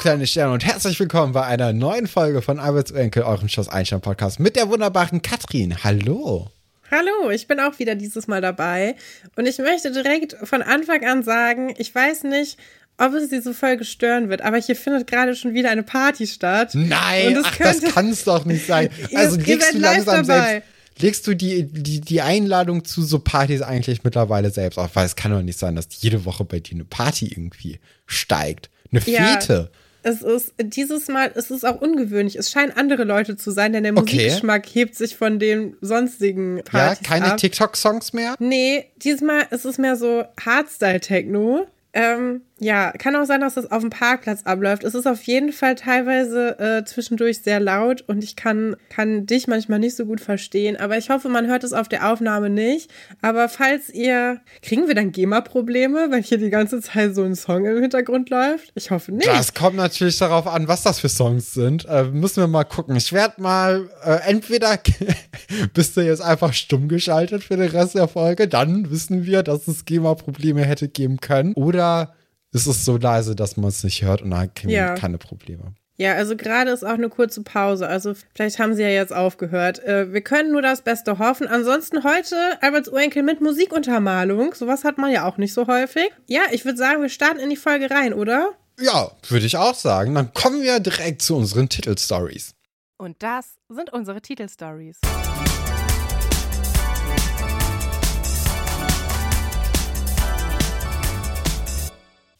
Kleine Sterne und herzlich willkommen bei einer neuen Folge von Alberts Enkel, eurem Schloss Einstein Podcast mit der wunderbaren Katrin. Hallo. Hallo, ich bin auch wieder dieses Mal dabei und ich möchte direkt von Anfang an sagen, ich weiß nicht, ob es diese Folge stören wird, aber hier findet gerade schon wieder eine Party statt. Nein, ach, könnte, das kann es doch nicht sein. Also legst du langsam selbst, legst du die, die, die Einladung zu so Partys eigentlich mittlerweile selbst auf? Weil es kann doch nicht sein, dass jede Woche bei dir eine Party irgendwie steigt. Eine Fete. Ja. Es ist dieses Mal, es ist auch ungewöhnlich. Es scheinen andere Leute zu sein, denn der okay. Musikgeschmack hebt sich von den sonstigen Partys Ja, keine TikTok-Songs mehr? Nee, diesmal ist es mehr so Hardstyle-Techno. Ähm, ja, kann auch sein, dass das auf dem Parkplatz abläuft. Es ist auf jeden Fall teilweise äh, zwischendurch sehr laut und ich kann, kann dich manchmal nicht so gut verstehen. Aber ich hoffe, man hört es auf der Aufnahme nicht. Aber falls ihr. Kriegen wir dann GEMA-Probleme, wenn hier die ganze Zeit so ein Song im Hintergrund läuft? Ich hoffe nicht. Das kommt natürlich darauf an, was das für Songs sind. Äh, müssen wir mal gucken. Ich werde mal äh, entweder bist du jetzt einfach stumm geschaltet für den Rest der Folge, dann wissen wir, dass es GEMA-Probleme hätte geben können. Oder es ist so leise, dass man es nicht hört und dann kriegen ja. wir keine Probleme. Ja, also gerade ist auch eine kurze Pause. Also vielleicht haben sie ja jetzt aufgehört. Äh, wir können nur das Beste hoffen. Ansonsten heute Alberts Urenkel mit Musikuntermalung. Sowas hat man ja auch nicht so häufig. Ja, ich würde sagen, wir starten in die Folge rein, oder? Ja, würde ich auch sagen. Dann kommen wir direkt zu unseren Titelstories. Und das sind unsere Titelstories.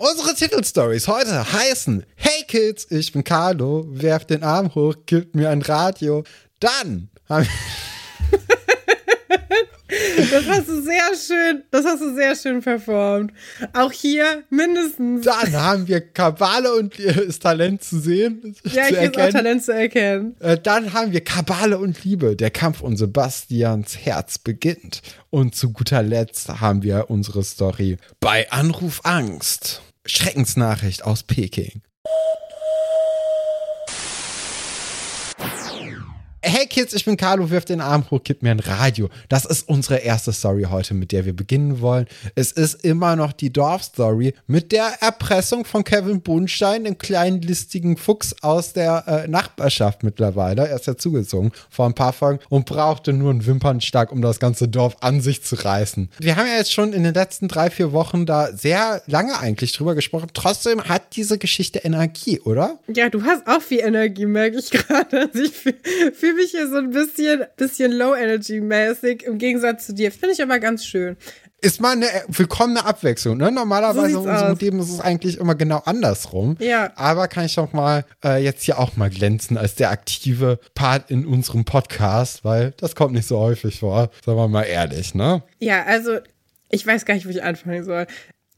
Unsere Titelstories heute heißen Hey Kids, ich bin Carlo, werft den Arm hoch, gibt mir ein Radio. Dann haben Das hast du sehr schön, das hast du sehr schön performt. Auch hier mindestens. Dann haben wir Kabale und ist Talent zu sehen. Ja, zu hier ist auch Talent zu erkennen. Äh, dann haben wir Kabale und Liebe. Der Kampf um Sebastians Herz beginnt. Und zu guter Letzt haben wir unsere Story bei Anruf Angst. Schreckensnachricht aus Peking. Hey Kids, ich bin Carlo, wirf den Arm hoch, gib mir ein Radio. Das ist unsere erste Story heute, mit der wir beginnen wollen. Es ist immer noch die Dorfstory mit der Erpressung von Kevin Bunstein, dem kleinen listigen Fuchs aus der äh, Nachbarschaft mittlerweile. Er ist ja zugezogen vor ein paar Folgen und brauchte nur einen Wimpernschlag, um das ganze Dorf an sich zu reißen. Wir haben ja jetzt schon in den letzten drei, vier Wochen da sehr lange eigentlich drüber gesprochen. Trotzdem hat diese Geschichte Energie, oder? Ja, du hast auch viel Energie, merke ich gerade. Also ich fühle fühle mich hier so ein bisschen, bisschen Low-Energy-mäßig im Gegensatz zu dir. Finde ich aber ganz schön. Ist mal eine willkommene Abwechslung. Ne? Normalerweise so in unserem Leben ist es eigentlich immer genau andersrum. Ja. Aber kann ich doch mal äh, jetzt hier auch mal glänzen als der aktive Part in unserem Podcast, weil das kommt nicht so häufig vor. Sagen wir mal ehrlich, ne? Ja, also ich weiß gar nicht, wo ich anfangen soll.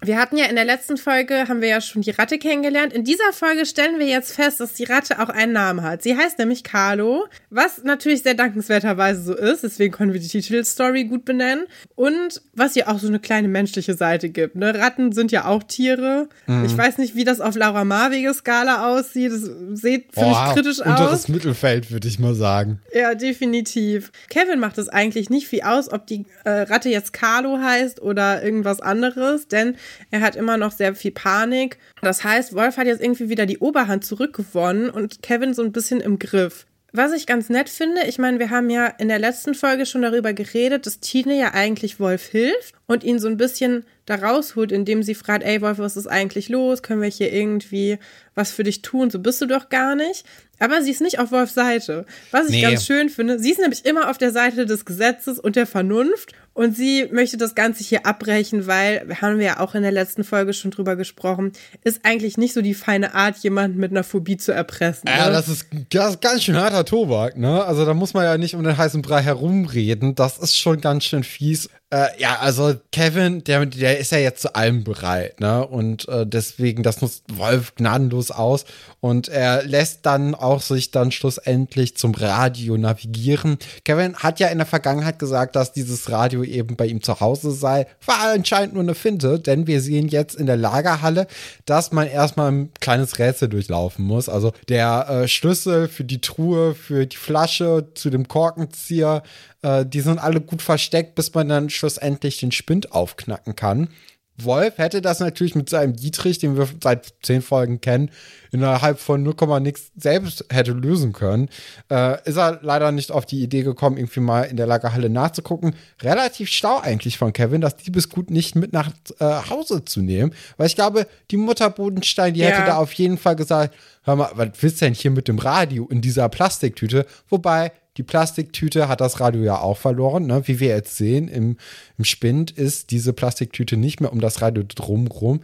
Wir hatten ja in der letzten Folge, haben wir ja schon die Ratte kennengelernt. In dieser Folge stellen wir jetzt fest, dass die Ratte auch einen Namen hat. Sie heißt nämlich Carlo, was natürlich sehr dankenswerterweise so ist. Deswegen können wir die Titelstory gut benennen. Und was ihr auch so eine kleine menschliche Seite gibt. Ne? Ratten sind ja auch Tiere. Mhm. Ich weiß nicht, wie das auf Laura Marwege Skala aussieht. Das sieht, finde ich, kritisch unteres aus. Unteres Mittelfeld, würde ich mal sagen. Ja, definitiv. Kevin macht es eigentlich nicht viel aus, ob die äh, Ratte jetzt Carlo heißt oder irgendwas anderes. Denn er hat immer noch sehr viel Panik. Das heißt, Wolf hat jetzt irgendwie wieder die Oberhand zurückgewonnen und Kevin so ein bisschen im Griff. Was ich ganz nett finde, ich meine, wir haben ja in der letzten Folge schon darüber geredet, dass Tine ja eigentlich Wolf hilft und ihn so ein bisschen da rausholt, indem sie fragt, ey Wolf, was ist eigentlich los? Können wir hier irgendwie was für dich tun? So bist du doch gar nicht. Aber sie ist nicht auf Wolfs Seite. Was ich nee. ganz schön finde, sie ist nämlich immer auf der Seite des Gesetzes und der Vernunft und sie möchte das Ganze hier abbrechen, weil, haben wir ja auch in der letzten Folge schon drüber gesprochen, ist eigentlich nicht so die feine Art, jemanden mit einer Phobie zu erpressen. Ja, ne? das, ist, das ist ganz schön harter Tobak, ne? Also da muss man ja nicht um den heißen Brei herumreden. Das ist schon ganz schön fies. Äh, ja, also Kevin, der, der ist ja jetzt zu allem bereit, ne? Und äh, deswegen, das nutzt Wolf gnadenlos aus. Und er lässt dann auch sich dann schlussendlich zum Radio navigieren. Kevin hat ja in der Vergangenheit gesagt, dass dieses Radio eben bei ihm zu Hause sei. War anscheinend nur eine Finte, denn wir sehen jetzt in der Lagerhalle, dass man erstmal ein kleines Rätsel durchlaufen muss. Also der äh, Schlüssel für die Truhe, für die Flasche, zu dem Korkenzieher, äh, die sind alle gut versteckt, bis man dann schlussendlich den Spind aufknacken kann. Wolf hätte das natürlich mit seinem Dietrich, den wir seit zehn Folgen kennen, innerhalb von 0, nix selbst hätte lösen können. Äh, ist er leider nicht auf die Idee gekommen, irgendwie mal in der Lagerhalle nachzugucken. Relativ schlau eigentlich von Kevin, das Diebesgut nicht mit nach äh, Hause zu nehmen. Weil ich glaube, die Mutter Bodenstein, die Ja. hätte da auf jeden Fall gesagt, hör mal, was willst du denn hier mit dem Radio in dieser Plastiktüte? Wobei, die Plastiktüte hat das Radio ja auch verloren. Ne? Wie wir jetzt sehen, im, im Spind ist diese Plastiktüte nicht mehr um das Radio drumrum.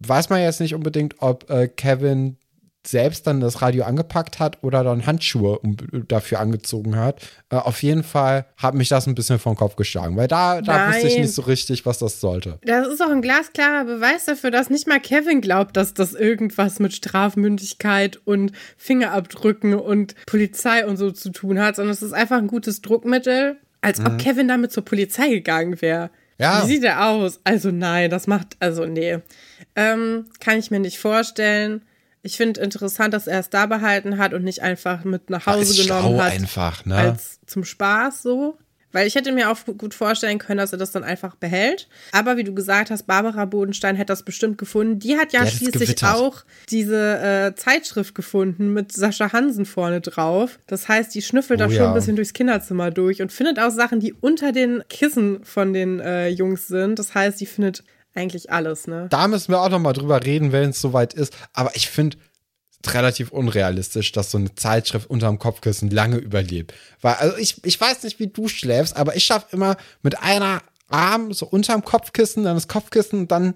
Weiß man jetzt nicht unbedingt, ob äh, Kevin selbst dann das Radio angepackt hat oder dann Handschuhe dafür angezogen hat. Äh, auf jeden Fall hat mich das ein bisschen vom Kopf geschlagen, weil da, da wusste ich nicht so richtig, was das sollte. Das ist auch ein glasklarer Beweis dafür, dass nicht mal Kevin glaubt, dass das irgendwas mit Strafmündigkeit und Fingerabdrücken und Polizei und so zu tun hat, sondern es ist einfach ein gutes Druckmittel, als ob Kevin damit zur Polizei gegangen wäre. Ja. Wie sieht er aus? Also nein, das macht, also nee. Ähm, kann ich mir nicht vorstellen. Ich finde interessant, dass er es da behalten hat und nicht einfach mit nach Hause ist genommen schlau hat. einfach, ne? Als zum Spaß so. Weil ich hätte mir auch gut vorstellen können, dass er das dann einfach behält. Aber wie du gesagt hast, Barbara Bodenstein hätte das bestimmt gefunden. Die hat ja Die hat schließlich auch diese äh, Zeitschrift gefunden mit Sascha Hansen vorne drauf. Das heißt, die schnüffelt Oh da schon ja. ein bisschen durchs Kinderzimmer durch und findet auch Sachen, die unter den Kissen von den äh, Jungs sind. Das heißt, die findet eigentlich alles, ne? da müssen wir auch noch mal drüber reden, wenn es soweit ist. Aber ich finde relativ unrealistisch, dass so eine Zeitschrift unterm Kopfkissen lange überlebt. Weil, also ich, ich weiß nicht, wie du schläfst, aber ich schaffe immer mit einer Arm so unterm Kopfkissen, dann das Kopfkissen und dann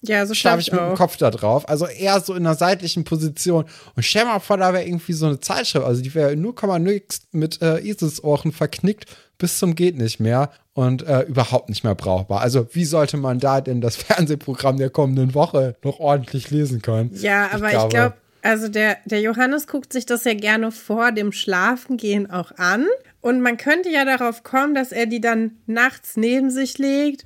Ja, so schlafe ich ich mit dem. Kopf da drauf. Also eher so in einer seitlichen Position. Und stell mal vor, da wäre irgendwie so eine Zeitschrift. Also die wäre 0,0 mit äh, Eselsohren verknickt bis zum geht nicht mehr und äh, überhaupt nicht mehr brauchbar. Also wie sollte man da denn das Fernsehprogramm der kommenden Woche noch ordentlich lesen können? Ja, aber ich glaube, also der, der Johannes guckt sich das ja gerne vor dem Schlafengehen auch an. Und man könnte ja darauf kommen, dass er die dann nachts neben sich legt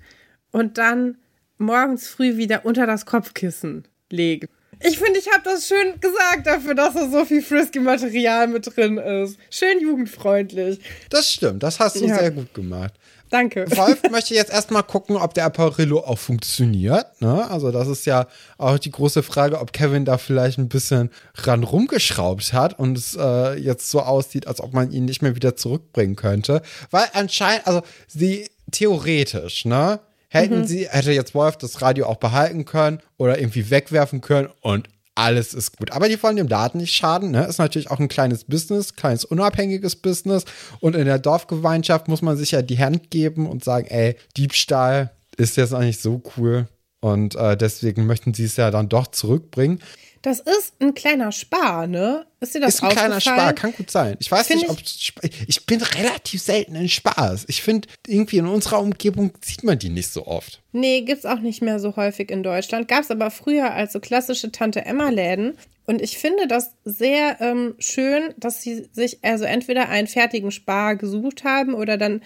und dann morgens früh wieder unter das Kopfkissen legt. Ich finde, ich habe das schön gesagt dafür, dass da so viel frisky Material mit drin ist. Schön jugendfreundlich. Das stimmt, das hast du Ja. sehr gut gemacht. Danke. Wolf möchte jetzt erstmal gucken, ob der Apparillo auch funktioniert. Ne? Also, das ist ja auch die große Frage, ob Kevin da vielleicht ein bisschen ran rumgeschraubt hat und es äh, jetzt so aussieht, als ob man ihn nicht mehr wieder zurückbringen könnte. Weil anscheinend, also sie theoretisch, ne? Hätten sie, hätte jetzt Wolf das Radio auch behalten können oder irgendwie wegwerfen können und alles ist gut. Aber die wollen dem Laden nicht schaden. Ne? Ist natürlich auch ein kleines Business, kleines unabhängiges Business. Und in der Dorfgemeinschaft muss man sich ja die Hand geben und sagen, ey, Diebstahl ist jetzt nicht so cool. Und äh, deswegen möchten sie es ja dann doch zurückbringen. Das ist ein kleiner Spar, ne? Ist dir das Ist ein kleiner? Spar, kann gut sein. Ich weiß Find nicht, ob ich bin relativ selten in Spaß. Ich finde, irgendwie in unserer Umgebung sieht man die nicht so oft. Nee, gibt's auch nicht mehr so häufig in Deutschland. Gab's aber früher als so klassische Tante-Emma-Läden. Und ich finde das sehr ähm, schön, dass sie sich also entweder einen fertigen Spar gesucht haben oder dann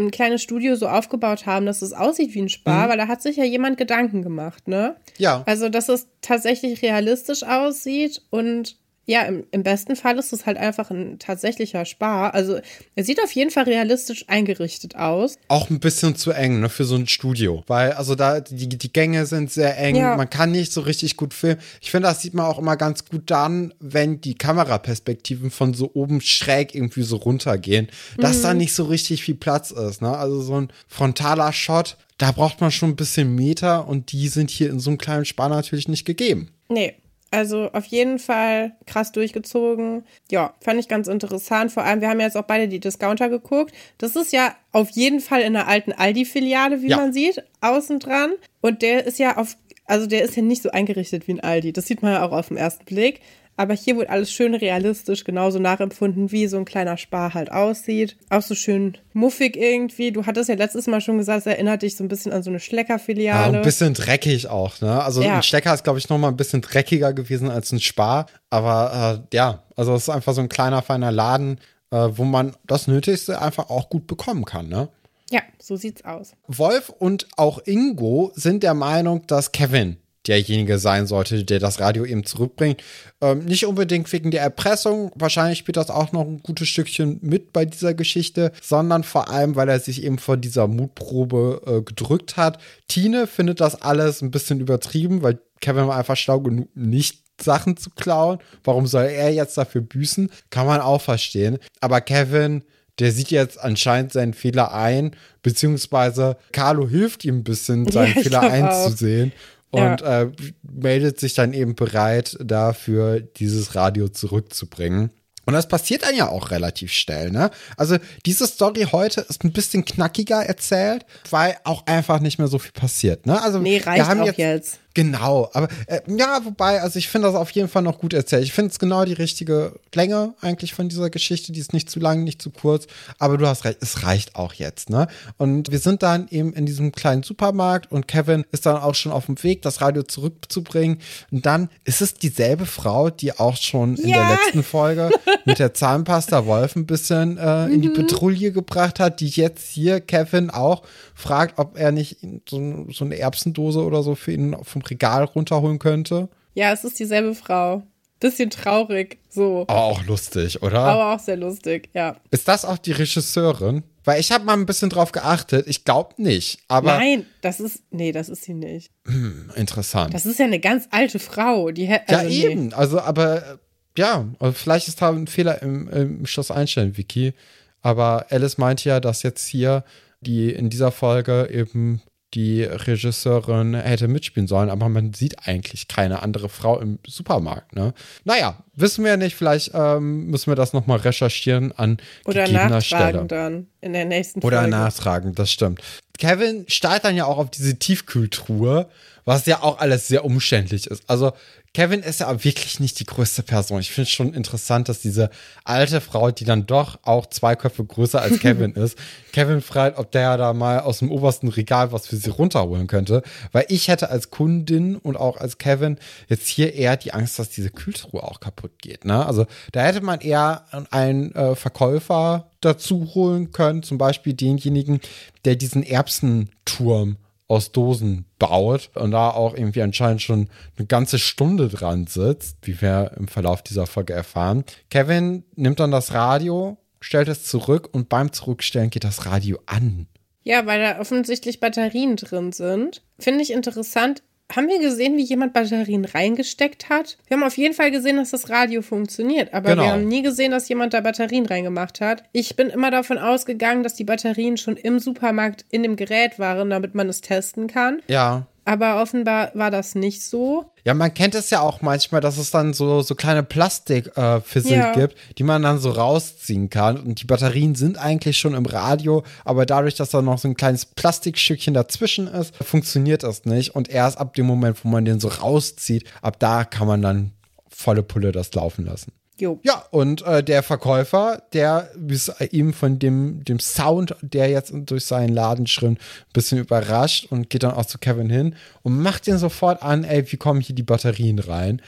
ein kleines Studio so aufgebaut haben, dass es aussieht wie ein Spar, weil da hat sich ja jemand Gedanken gemacht, ne? Ja. Also, dass es tatsächlich realistisch aussieht und ja, im, im besten Fall ist es halt einfach ein tatsächlicher Spar. Also, er sieht auf jeden Fall realistisch eingerichtet aus. auch ein bisschen zu eng, ne, für so ein Studio. Weil, also da, die, die Gänge sind sehr eng, Ja. man kann nicht so richtig gut filmen. Ich finde, das sieht man auch immer ganz gut dann, wenn die Kameraperspektiven von so oben schräg irgendwie so runtergehen, dass da nicht so richtig viel Platz ist, ne. Also so ein frontaler Shot, da braucht man schon ein bisschen Meter und die sind hier in so einem kleinen Spar natürlich nicht gegeben. Nee. Also auf jeden Fall krass durchgezogen. Ja, fand ich ganz interessant. Vor allem, wir haben ja jetzt auch beide die Discounter geguckt. Das ist ja auf jeden Fall in der alten Aldi-Filiale, wie Ja. man sieht, außen dran. Und der ist ja auf, also der ist ja nicht so eingerichtet wie ein Aldi. Das sieht man ja auch auf den ersten Blick. Aber hier wird alles schön realistisch, genauso nachempfunden, wie so ein kleiner Spar halt aussieht. Auch so schön muffig irgendwie. Du hattest ja letztes Mal schon gesagt, es erinnert dich so ein bisschen an so eine Ja, Schleckerfiliale. ein bisschen dreckig auch, ne? Also Ja. ein Stecker ist, glaube ich, noch mal ein bisschen dreckiger gewesen als ein Spar. Aber äh, ja, also es ist einfach so ein kleiner, feiner Laden, äh, wo man das Nötigste einfach auch gut bekommen kann, ne? ja, so sieht's aus. Wolf und auch Ingo sind der Meinung, dass Kevin derjenige sein sollte, der das Radio eben zurückbringt. Ähm, nicht unbedingt wegen der Erpressung, wahrscheinlich spielt das auch noch ein gutes Stückchen mit bei dieser Geschichte, sondern vor allem, weil er sich eben vor dieser Mutprobe äh, gedrückt hat. Tine findet das alles ein bisschen übertrieben, weil Kevin war einfach schlau genug, nicht Sachen zu klauen. Warum soll er jetzt dafür büßen? Kann man auch verstehen. Aber Kevin der sieht jetzt anscheinend seinen Fehler ein, beziehungsweise Carlo hilft ihm ein bisschen, seinen ja, Fehler einzusehen. Auch. Und ja. äh, meldet sich dann eben bereit, dafür dieses Radio zurückzubringen. Und das passiert dann ja auch relativ schnell, ne? Also diese Story heute ist ein bisschen knackiger erzählt, weil auch einfach nicht mehr so viel passiert, ne? Also nee, reicht wir haben auch jetzt, jetzt. Genau, aber äh, ja, wobei, also ich finde das auf jeden Fall noch gut erzählt. Ich finde es genau die richtige Länge eigentlich von dieser Geschichte. Die ist nicht zu lang, nicht zu kurz, aber du hast recht, es reicht auch jetzt, ne? Und wir sind dann eben in diesem kleinen Supermarkt und Kevin ist dann auch schon auf dem Weg, das Radio zurückzubringen. Und dann ist es dieselbe Frau, die auch schon in ja. der letzten Folge mit der Zahnpasta Wolf ein bisschen äh, in die Petrouille mhm. gebracht hat, die jetzt hier Kevin auch fragt, ob er nicht so, so eine Erbsendose oder so für ihn vom Regal runterholen könnte. Ja, es ist dieselbe Frau. Bisschen traurig, so. Aber auch lustig, oder? Aber auch sehr lustig, ja. Ist das auch die Regisseurin? Weil ich habe mal ein bisschen drauf geachtet. Ich glaube nicht, aber. Nein, das ist. Nee, das ist sie nicht. Hm, interessant. Das ist ja eine ganz alte Frau. Die, also ja, eben. Nee. Also, aber ja, also vielleicht ist da ein Fehler im, im Schloss einstellen, Wiki. Aber Alice meinte ja, dass jetzt hier die in dieser Folge eben die Regisseurin hätte mitspielen sollen, aber man sieht eigentlich keine andere Frau im Supermarkt. Ne? Naja, wissen wir nicht, vielleicht ähm, müssen wir das nochmal recherchieren an Oder gegebener nachtragen Stelle. dann in der nächsten Folge. Oder nachtragen, das stimmt. Kevin starrt dann ja auch auf diese Tiefkühltruhe, was ja auch alles sehr umständlich ist. Also Kevin ist ja wirklich nicht die größte Person. Ich finde es schon interessant, dass diese alte Frau, die dann doch auch zwei Köpfe größer als Kevin ist, Kevin fragt, ob der da mal aus dem obersten Regal was für sie runterholen könnte. Weil ich hätte als Kundin und auch als Kevin jetzt hier eher die Angst, dass diese Kühltruhe auch kaputt geht. Ne? Also da hätte man eher einen äh, Verkäufer dazu holen können, zum Beispiel denjenigen, der diesen Erbsenturm aus Dosen baut und da auch irgendwie anscheinend schon eine ganze Stunde dran sitzt, wie wir im Verlauf dieser Folge erfahren. Kevin nimmt dann das Radio, stellt es zurück und beim Zurückstellen geht das Radio an. Ja, weil da offensichtlich Batterien drin sind. Finde ich interessant haben wir gesehen, wie jemand Batterien reingesteckt hat? Wir haben auf jeden Fall gesehen, dass das Radio funktioniert, aber genau. wir haben nie gesehen, dass jemand da Batterien reingemacht hat. Ich bin immer davon ausgegangen, dass die Batterien schon im Supermarkt in dem Gerät waren, damit man es testen kann. Ja. Aber offenbar war das nicht so. Ja, man kennt es ja auch manchmal, dass es dann so, so kleine Plastikfissel äh, ja. gibt, die man dann so rausziehen kann. Und die Batterien sind eigentlich schon im Radio, aber dadurch, dass da noch so ein kleines Plastikstückchen dazwischen ist, funktioniert das nicht. Und erst ab dem Moment, wo man den so rauszieht, ab da kann man dann volle Pulle das laufen lassen. Jo. Ja, und äh, der Verkäufer, der ist ihm von dem, dem Sound, der jetzt durch seinen Laden schrimmt, ein bisschen überrascht und geht dann auch zu Kevin hin und macht ihn sofort an, ey, wie kommen hier die Batterien rein?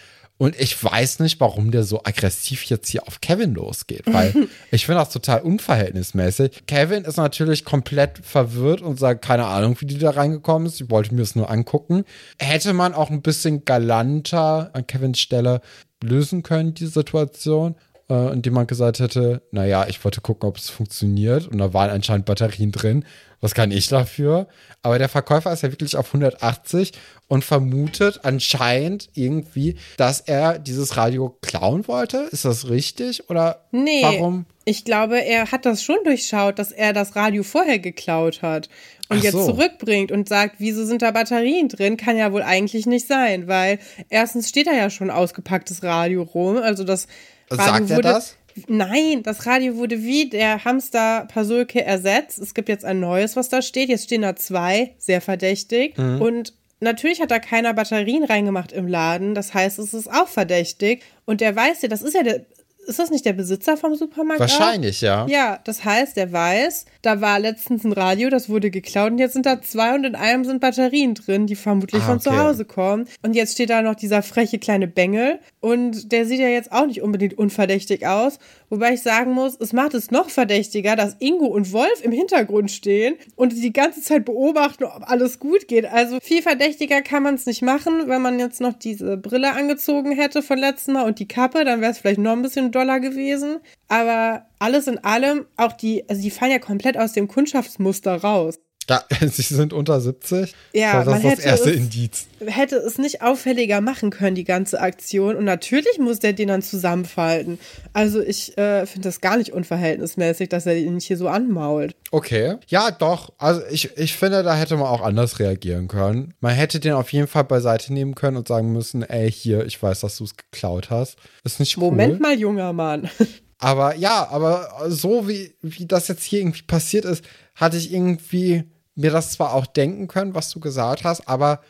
Und ich weiß nicht, warum der so aggressiv jetzt hier auf Kevin losgeht, weil ich finde das total unverhältnismäßig. Kevin ist natürlich komplett verwirrt und sagt, keine Ahnung, wie die da reingekommen ist. Ich wollte mir es nur angucken. Hätte man auch ein bisschen galanter an Kevins Stelle lösen können, die Situation, äh, indem man gesagt hätte, naja, ich wollte gucken, ob es funktioniert und da waren anscheinend Batterien drin. Was kann ich dafür? Aber der Verkäufer ist ja wirklich auf 180 und vermutet anscheinend irgendwie, dass er dieses Radio klauen wollte. Ist das richtig? Oder nee, warum? Ich glaube, er hat das schon durchschaut, dass er das Radio vorher geklaut hat und Ach jetzt so. zurückbringt und sagt, wieso sind da Batterien drin? Kann ja wohl eigentlich nicht sein, weil erstens steht da ja schon ausgepacktes Radio rum. Also das Radio Sagt er das? Nein, das Radio wurde wie der Hamster Pasulke ersetzt. Es gibt jetzt ein neues, was da steht. Jetzt stehen da zwei, sehr verdächtig. Mhm. Und natürlich hat da keiner Batterien reingemacht im Laden. Das heißt, es ist auch verdächtig. Und der weiß ja, das ist ja der, ist das nicht der Besitzer vom Supermarkt? Wahrscheinlich, auch? ja. Ja, das heißt, der weiß, da war letztens ein Radio, das wurde geklaut und jetzt sind da zwei und in einem sind Batterien drin, die vermutlich Ah, von okay. zu Hause kommen. Und jetzt steht da noch dieser freche kleine Bengel und der sieht ja jetzt auch nicht unbedingt unverdächtig aus. Wobei ich sagen muss, es macht es noch verdächtiger, dass Ingo und Wolf im Hintergrund stehen und die ganze Zeit beobachten, ob alles gut geht. Also viel verdächtiger kann man es nicht machen. Wenn man jetzt noch diese Brille angezogen hätte von letztem Mal und die Kappe, dann wäre es vielleicht noch ein bisschen doller gewesen. Aber alles in allem, auch die, also die fallen ja komplett aus dem Kundschaftsmuster raus. Ja, sie sind unter 70. Ja, das man ist das hätte erste es- Indiz. Hätte es nicht auffälliger machen können, die ganze Aktion. Und natürlich muss der den dann zusammenfalten. Also ich äh, finde das gar nicht unverhältnismäßig, dass er ihn hier so anmault. Okay. Ja, doch. Also ich, ich finde, da hätte man auch anders reagieren können. Man hätte den auf jeden Fall beiseite nehmen können und sagen müssen, ey, hier, ich weiß, dass du es geklaut hast. Ist nicht cool. Moment mal, junger Mann. Aber ja, aber so wie, wie das jetzt hier irgendwie passiert ist, hatte ich irgendwie mir das zwar auch denken können, was du gesagt hast, aber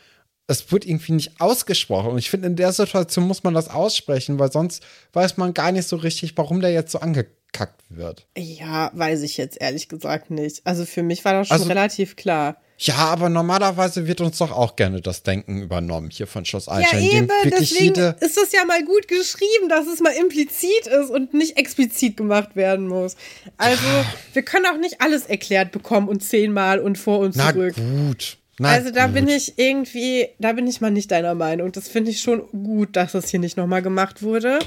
es wird irgendwie nicht ausgesprochen. Und ich finde, in der Situation muss man das aussprechen, weil sonst weiß man gar nicht so richtig, warum der jetzt so angekackt wird. Ja, weiß ich jetzt ehrlich gesagt nicht. Also für mich war das schon Also- relativ klar. Ja, aber normalerweise wird uns doch auch gerne das Denken übernommen hier von Schloss Ja, Einstein. indem eben, deswegen ist es ja mal gut geschrieben, dass es mal implizit ist und nicht explizit gemacht werden muss. Also, wir können auch nicht alles erklärt bekommen und zehnmal und vor und na zurück. gut. Na Also da gut. bin ich irgendwie, da bin ich mal nicht deiner Meinung. Das finde ich schon gut, dass das hier nicht nochmal gemacht wurde.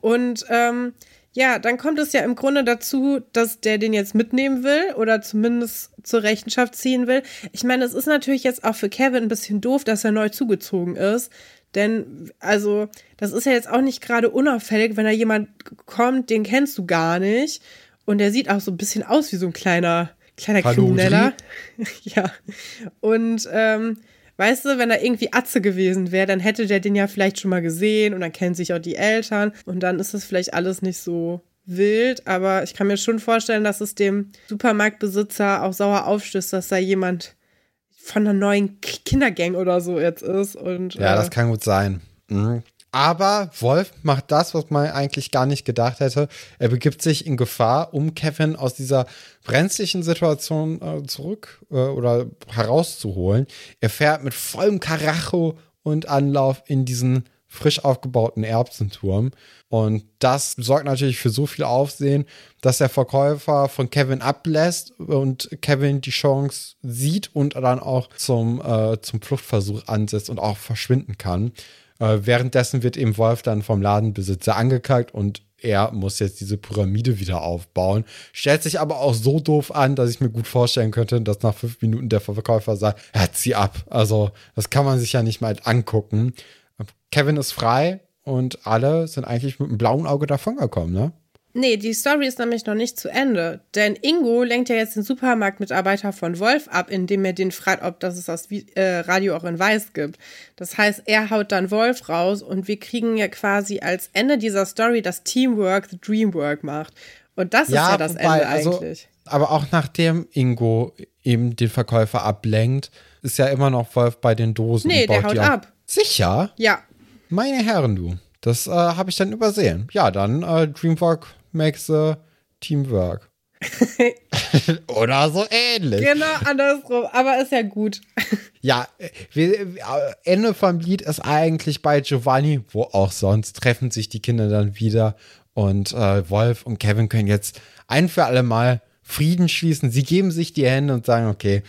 Und ähm, ja, dann kommt es ja im Grunde dazu, dass der den jetzt mitnehmen will oder zumindest zur Rechenschaft ziehen will. Ich meine, es ist natürlich jetzt auch für Kevin ein bisschen doof, dass er neu zugezogen ist. Denn, also, das ist ja jetzt auch nicht gerade unauffällig, wenn da jemand kommt, den kennst du gar nicht. Und der sieht auch so ein bisschen aus wie so ein kleiner, kleiner Hallo, Krimineller. ja. Und ähm, weißt du, wenn er irgendwie Atze gewesen wäre, dann hätte der den ja vielleicht schon mal gesehen und dann kennen sich auch die Eltern und dann ist das vielleicht alles nicht so wild, aber ich kann mir schon vorstellen, dass es dem Supermarktbesitzer auch sauer aufstößt, dass da jemand von einer neuen Kindergang oder so jetzt ist und Ja, äh, das kann gut sein. Mhm. Aber Wolf macht das, was man eigentlich gar nicht gedacht hätte. Er begibt sich in Gefahr, um Kevin aus dieser brenzlichen Situation äh, zurück äh, oder herauszuholen. Er fährt mit vollem Karacho und Anlauf in diesen frisch aufgebauten Erbsenturm. Und das sorgt natürlich für so viel Aufsehen, dass der Verkäufer von Kevin ablässt und Kevin die Chance sieht und dann auch zum, äh, zum Fluchtversuch ansetzt und auch verschwinden kann. Äh, währenddessen wird eben Wolf dann vom Ladenbesitzer angekackt und er muss jetzt diese Pyramide wieder aufbauen. Stellt sich aber auch so doof an, dass ich mir gut vorstellen könnte, dass nach fünf Minuten der Verkäufer sagt, ja, zieh ab. Also, das kann man sich ja nicht mal angucken. Kevin ist frei und alle sind eigentlich mit einem blauen Auge davongekommen, ne? Nee, die Story ist nämlich noch nicht zu Ende. Denn Ingo lenkt ja jetzt den Supermarktmitarbeiter von Wolf ab, indem er den fragt, ob das es das Vi- äh, Radio auch in Weiß gibt. Das heißt, er haut dann Wolf raus und wir kriegen ja quasi als Ende dieser Story, dass Teamwork the Dreamwork macht. Und das ist ja das wobei, Ende also, eigentlich. Aber auch nachdem Ingo eben den Verkäufer ablenkt, ist ja immer noch Wolf bei den Dosen. Nee, der haut ab. Sicher? Ja, Meine Herren, du. Das äh, habe ich dann übersehen. Ja, dann äh, Dreamwork the Teamwork. Oder so ähnlich. genau andersrum. Aber ist ja gut. Ja, wir, Ende vom Lied ist eigentlich bei Giovanni, wo auch sonst, treffen sich die Kinder dann wieder und äh, Wolf und Kevin können jetzt ein für alle Mal Frieden schließen. Sie geben sich die Hände und sagen, okay,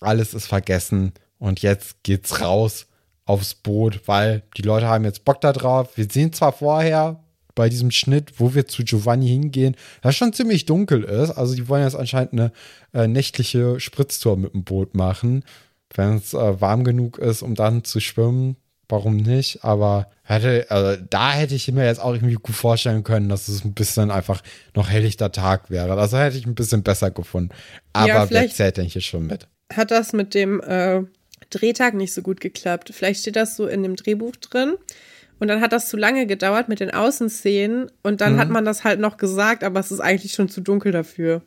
alles ist vergessen und jetzt geht's raus aufs Boot, weil die Leute haben jetzt Bock da drauf. Wir sehen zwar vorher bei diesem Schnitt, wo wir zu Giovanni hingehen, das schon ziemlich dunkel ist. Also die wollen jetzt anscheinend eine äh, nächtliche Spritztour mit dem Boot machen. Wenn es äh, warm genug ist, um dann zu schwimmen, warum nicht? Aber hätte, also da hätte ich mir jetzt auch irgendwie gut vorstellen können, dass es ein bisschen einfach noch helllichter Tag wäre. Also hätte ich ein bisschen besser gefunden. Aber Ja, wer vielleicht- zählt denn hier schon mit? Hat das mit dem äh, Drehtag nicht so gut geklappt. Vielleicht steht das so in dem Drehbuch drin. Und dann hat das zu lange gedauert mit den Außenszenen. Und dann hat man das halt noch gesagt, aber es ist eigentlich schon zu dunkel dafür.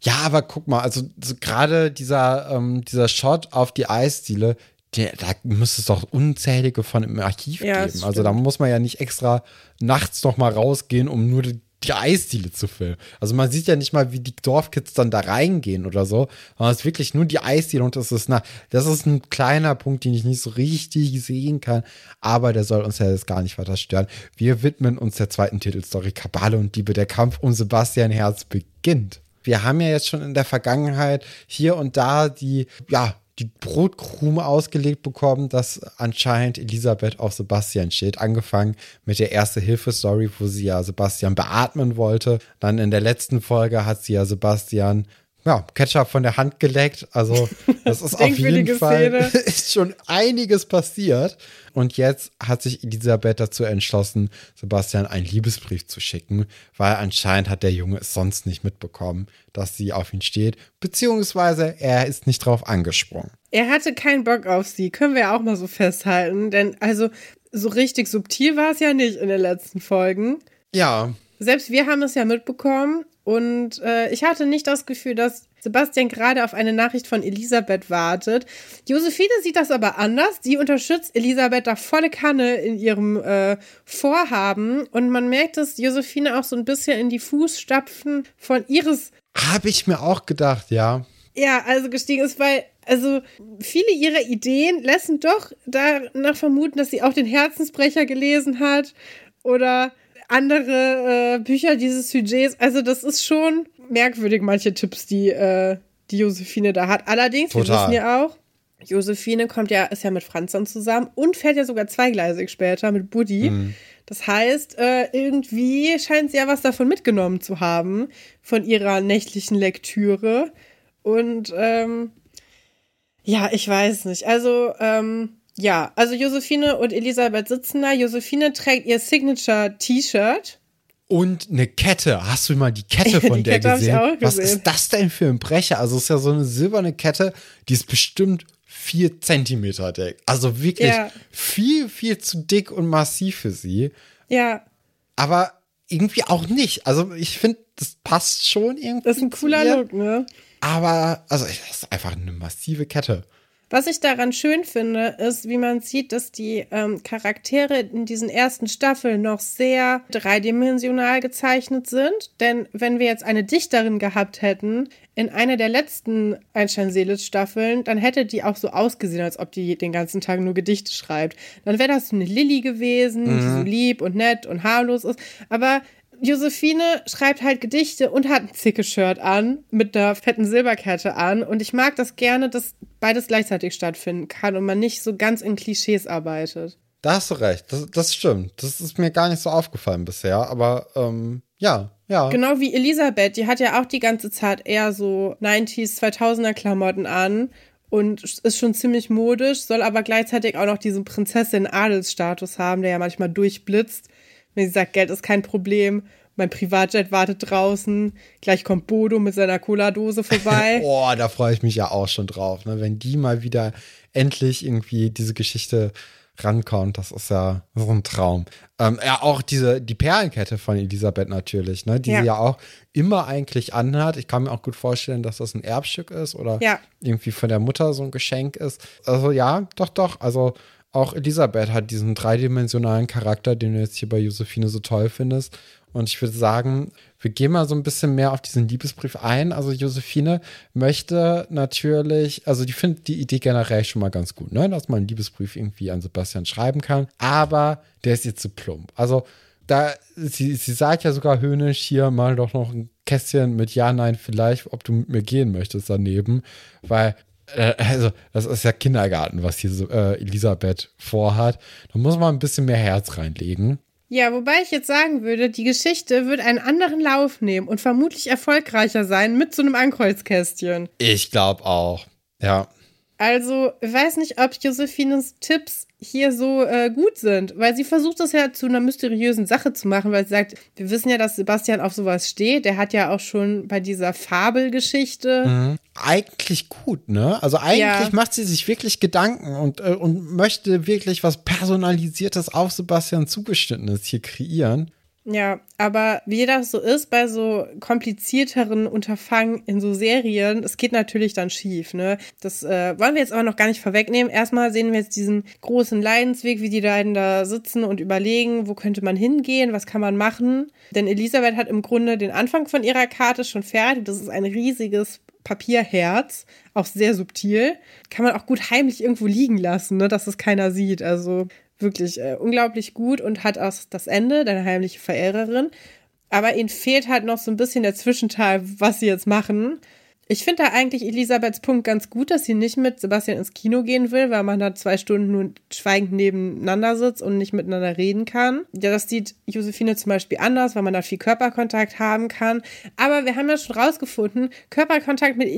Ja, aber guck mal, also so gerade dieser, ähm, dieser Shot auf die Eisdiele, der, da müsste es doch unzählige von im Archiv Ja, geben. Also da muss man ja nicht extra nachts noch mal rausgehen, um nur die, die Eisdiele zu filmen. Also man sieht ja nicht mal, wie die Dorfkids dann da reingehen oder so. Aber es ist wirklich nur die Eisdiele und das ist na, das ist ein kleiner Punkt, den ich nicht so richtig sehen kann. Aber der soll uns ja jetzt gar nicht weiter stören. Wir widmen uns der zweiten Titelstory Kabale und Diebe. Der Kampf um Sebastian Herz beginnt. Wir haben ja jetzt schon in der Vergangenheit hier und da die, ja, die Brotkrume ausgelegt bekommen, dass anscheinend Elisabeth auf Sebastian steht. Angefangen mit der Erste-Hilfe-Story, wo sie ja Sebastian beatmen wollte. Dann in der letzten Folge hat sie ja Sebastian ja, Ketchup von der Hand geleckt. Also, das ist auf jeden Fall ist schon einiges passiert. Und jetzt hat sich Elisabeth dazu entschlossen, Sebastian einen Liebesbrief zu schicken, weil anscheinend hat der Junge es sonst nicht mitbekommen, dass sie auf ihn steht, beziehungsweise er ist nicht drauf angesprungen. Er hatte keinen Bock auf sie, können wir ja auch mal so festhalten. Denn also so richtig subtil war es ja nicht in den letzten Folgen. Ja, Selbst wir haben es ja mitbekommen. Und äh, ich hatte nicht das Gefühl, dass Sebastian gerade auf eine Nachricht von Elisabeth wartet. Josephine sieht das aber anders. Sie unterstützt Elisabeth da volle Kanne in ihrem äh, Vorhaben. Und man merkt, dass Josephine auch so ein bisschen in die Fußstapfen von Iris habe ich mir auch gedacht, ja. ja, also gestiegen ist, weil, also viele ihrer Ideen lassen doch danach vermuten, dass sie auch den Herzensbrecher gelesen hat oder andere äh, Bücher dieses Sujets. Also das ist schon merkwürdig, manche Tipps, die, äh, die Josephine da hat. Allerdings, wir Total. wissen ja auch, Josephine kommt ja, ist ja mit Franz dann zusammen und fährt ja sogar zweigleisig später mit Buddy. Das heißt, äh, irgendwie scheint sie ja was davon mitgenommen zu haben, von ihrer nächtlichen Lektüre. Und ähm, ja, ich weiß nicht. Also, ähm, ja, also Josephine und Elisabeth sitzen da. Josephine trägt ihr Signature-T-Shirt. Und eine Kette. Hast du mal die Kette von Die der Kette gesehen? auch Was gesehen. ist das denn für ein Brecher? Also es ist ja so eine silberne Kette, die ist bestimmt vier Zentimeter dick. Also wirklich Ja. viel, viel zu dick und massiv für sie. Ja, Aber irgendwie auch nicht. Also ich finde, das passt schon irgendwie. das ist ein cooler. Look, ne? Aber, also das ist einfach eine massive Kette. Was ich daran schön finde, ist, wie man sieht, dass die ähm, Charaktere in diesen ersten Staffeln noch sehr dreidimensional gezeichnet sind. Denn wenn wir jetzt eine Dichterin gehabt hätten in einer der letzten Einstein-Seelitz-Staffeln, dann hätte die auch so ausgesehen, als ob die den ganzen Tag nur Gedichte schreibt. Dann wäre das eine Lilly gewesen, die so lieb und nett und harmlos ist. Aber Josephine schreibt halt Gedichte und hat ein Zicke-Shirt an, mit einer fetten Silberkette an. Und ich mag das gerne, dass beides gleichzeitig stattfinden kann und man nicht so ganz in Klischees arbeitet. Da hast du recht. Das, das stimmt. Das ist mir gar nicht so aufgefallen bisher. Aber ähm, ja, ja. Genau wie Elisabeth, die hat ja auch die ganze Zeit eher so 90s, 2000er Klamotten an und ist schon ziemlich modisch, soll aber gleichzeitig auch noch diesen Prinzessin-Adelsstatus haben, der ja manchmal durchblitzt. Wenn sie sagt, Geld ist kein Problem, mein Privatjet wartet draußen, gleich kommt Bodo mit seiner Cola-Dose vorbei. Oh, da freue ich mich ja auch schon drauf, ne? Wenn die mal wieder endlich irgendwie diese Geschichte rankommt, das ist ja so ein Traum. Ähm, ja, auch diese, die Perlenkette von Elisabeth natürlich, ne? Die Ja. sie ja auch immer eigentlich anhat. Ich kann mir auch gut vorstellen, dass das ein Erbstück ist oder Ja. irgendwie von der Mutter so ein Geschenk ist. Also ja, doch, doch. Also auch Elisabeth hat diesen dreidimensionalen Charakter, den du jetzt hier bei Josephine so toll findest. Und ich würde sagen, wir gehen mal so ein bisschen mehr auf diesen Liebesbrief ein. Also Josephine möchte natürlich, also die findet die Idee generell schon mal ganz gut, ne? dass man einen Liebesbrief irgendwie an Sebastian schreiben kann. Aber der ist jetzt zu plump. Also da, sie, sie sagt ja sogar höhnisch hier mal doch noch ein Kästchen mit Ja, Nein, vielleicht, ob du mit mir gehen möchtest daneben, weil äh, also das ist ja Kindergarten, was hier so, äh, Elisabeth vorhat. Da muss man ein bisschen mehr Herz reinlegen. Ja, wobei ich jetzt sagen würde, die Geschichte wird einen anderen Lauf nehmen und vermutlich erfolgreicher sein mit so einem Ankreuzkästchen. Ich glaube auch. Ja. Also, ich weiß nicht, ob Josephines Tipps hier so äh, gut sind, weil sie versucht das ja zu einer mysteriösen Sache zu machen, weil sie sagt, wir wissen ja, dass Sebastian auf sowas steht. Der hat ja auch schon bei dieser Fabelgeschichte. Eigentlich gut, ne? Also eigentlich Ja. macht sie sich wirklich Gedanken und, äh, und möchte wirklich was Personalisiertes auf Sebastian zugeschnittenes hier kreieren. Ja, aber wie das so ist bei so komplizierteren Unterfangen in so Serien, es geht natürlich dann schief, ne? Das äh, wollen wir jetzt aber noch gar nicht vorwegnehmen. Erstmal sehen wir jetzt diesen großen Leidensweg, wie die beiden da sitzen und überlegen, wo könnte man hingehen, was kann man machen. Denn Elisabeth hat im Grunde den Anfang von ihrer Karte schon fertig. Das ist ein riesiges Papierherz, auch sehr subtil. Kann man auch gut heimlich irgendwo liegen lassen, ne, dass es keiner sieht. Also wirklich äh, unglaublich gut und hat auch das Ende, deine heimliche Verehrerin. Aber ihnen fehlt halt noch so ein bisschen der Zwischenteil, was sie jetzt machen. Ich finde da eigentlich Elisabeths Punkt ganz gut, dass sie nicht mit Sebastian ins Kino gehen will, weil man da zwei Stunden nur schweigend nebeneinander sitzt und nicht miteinander reden kann. Ja, das sieht Josephine zum Beispiel anders, weil man da viel Körperkontakt haben kann. Aber wir haben ja schon rausgefunden, Körperkontakt mit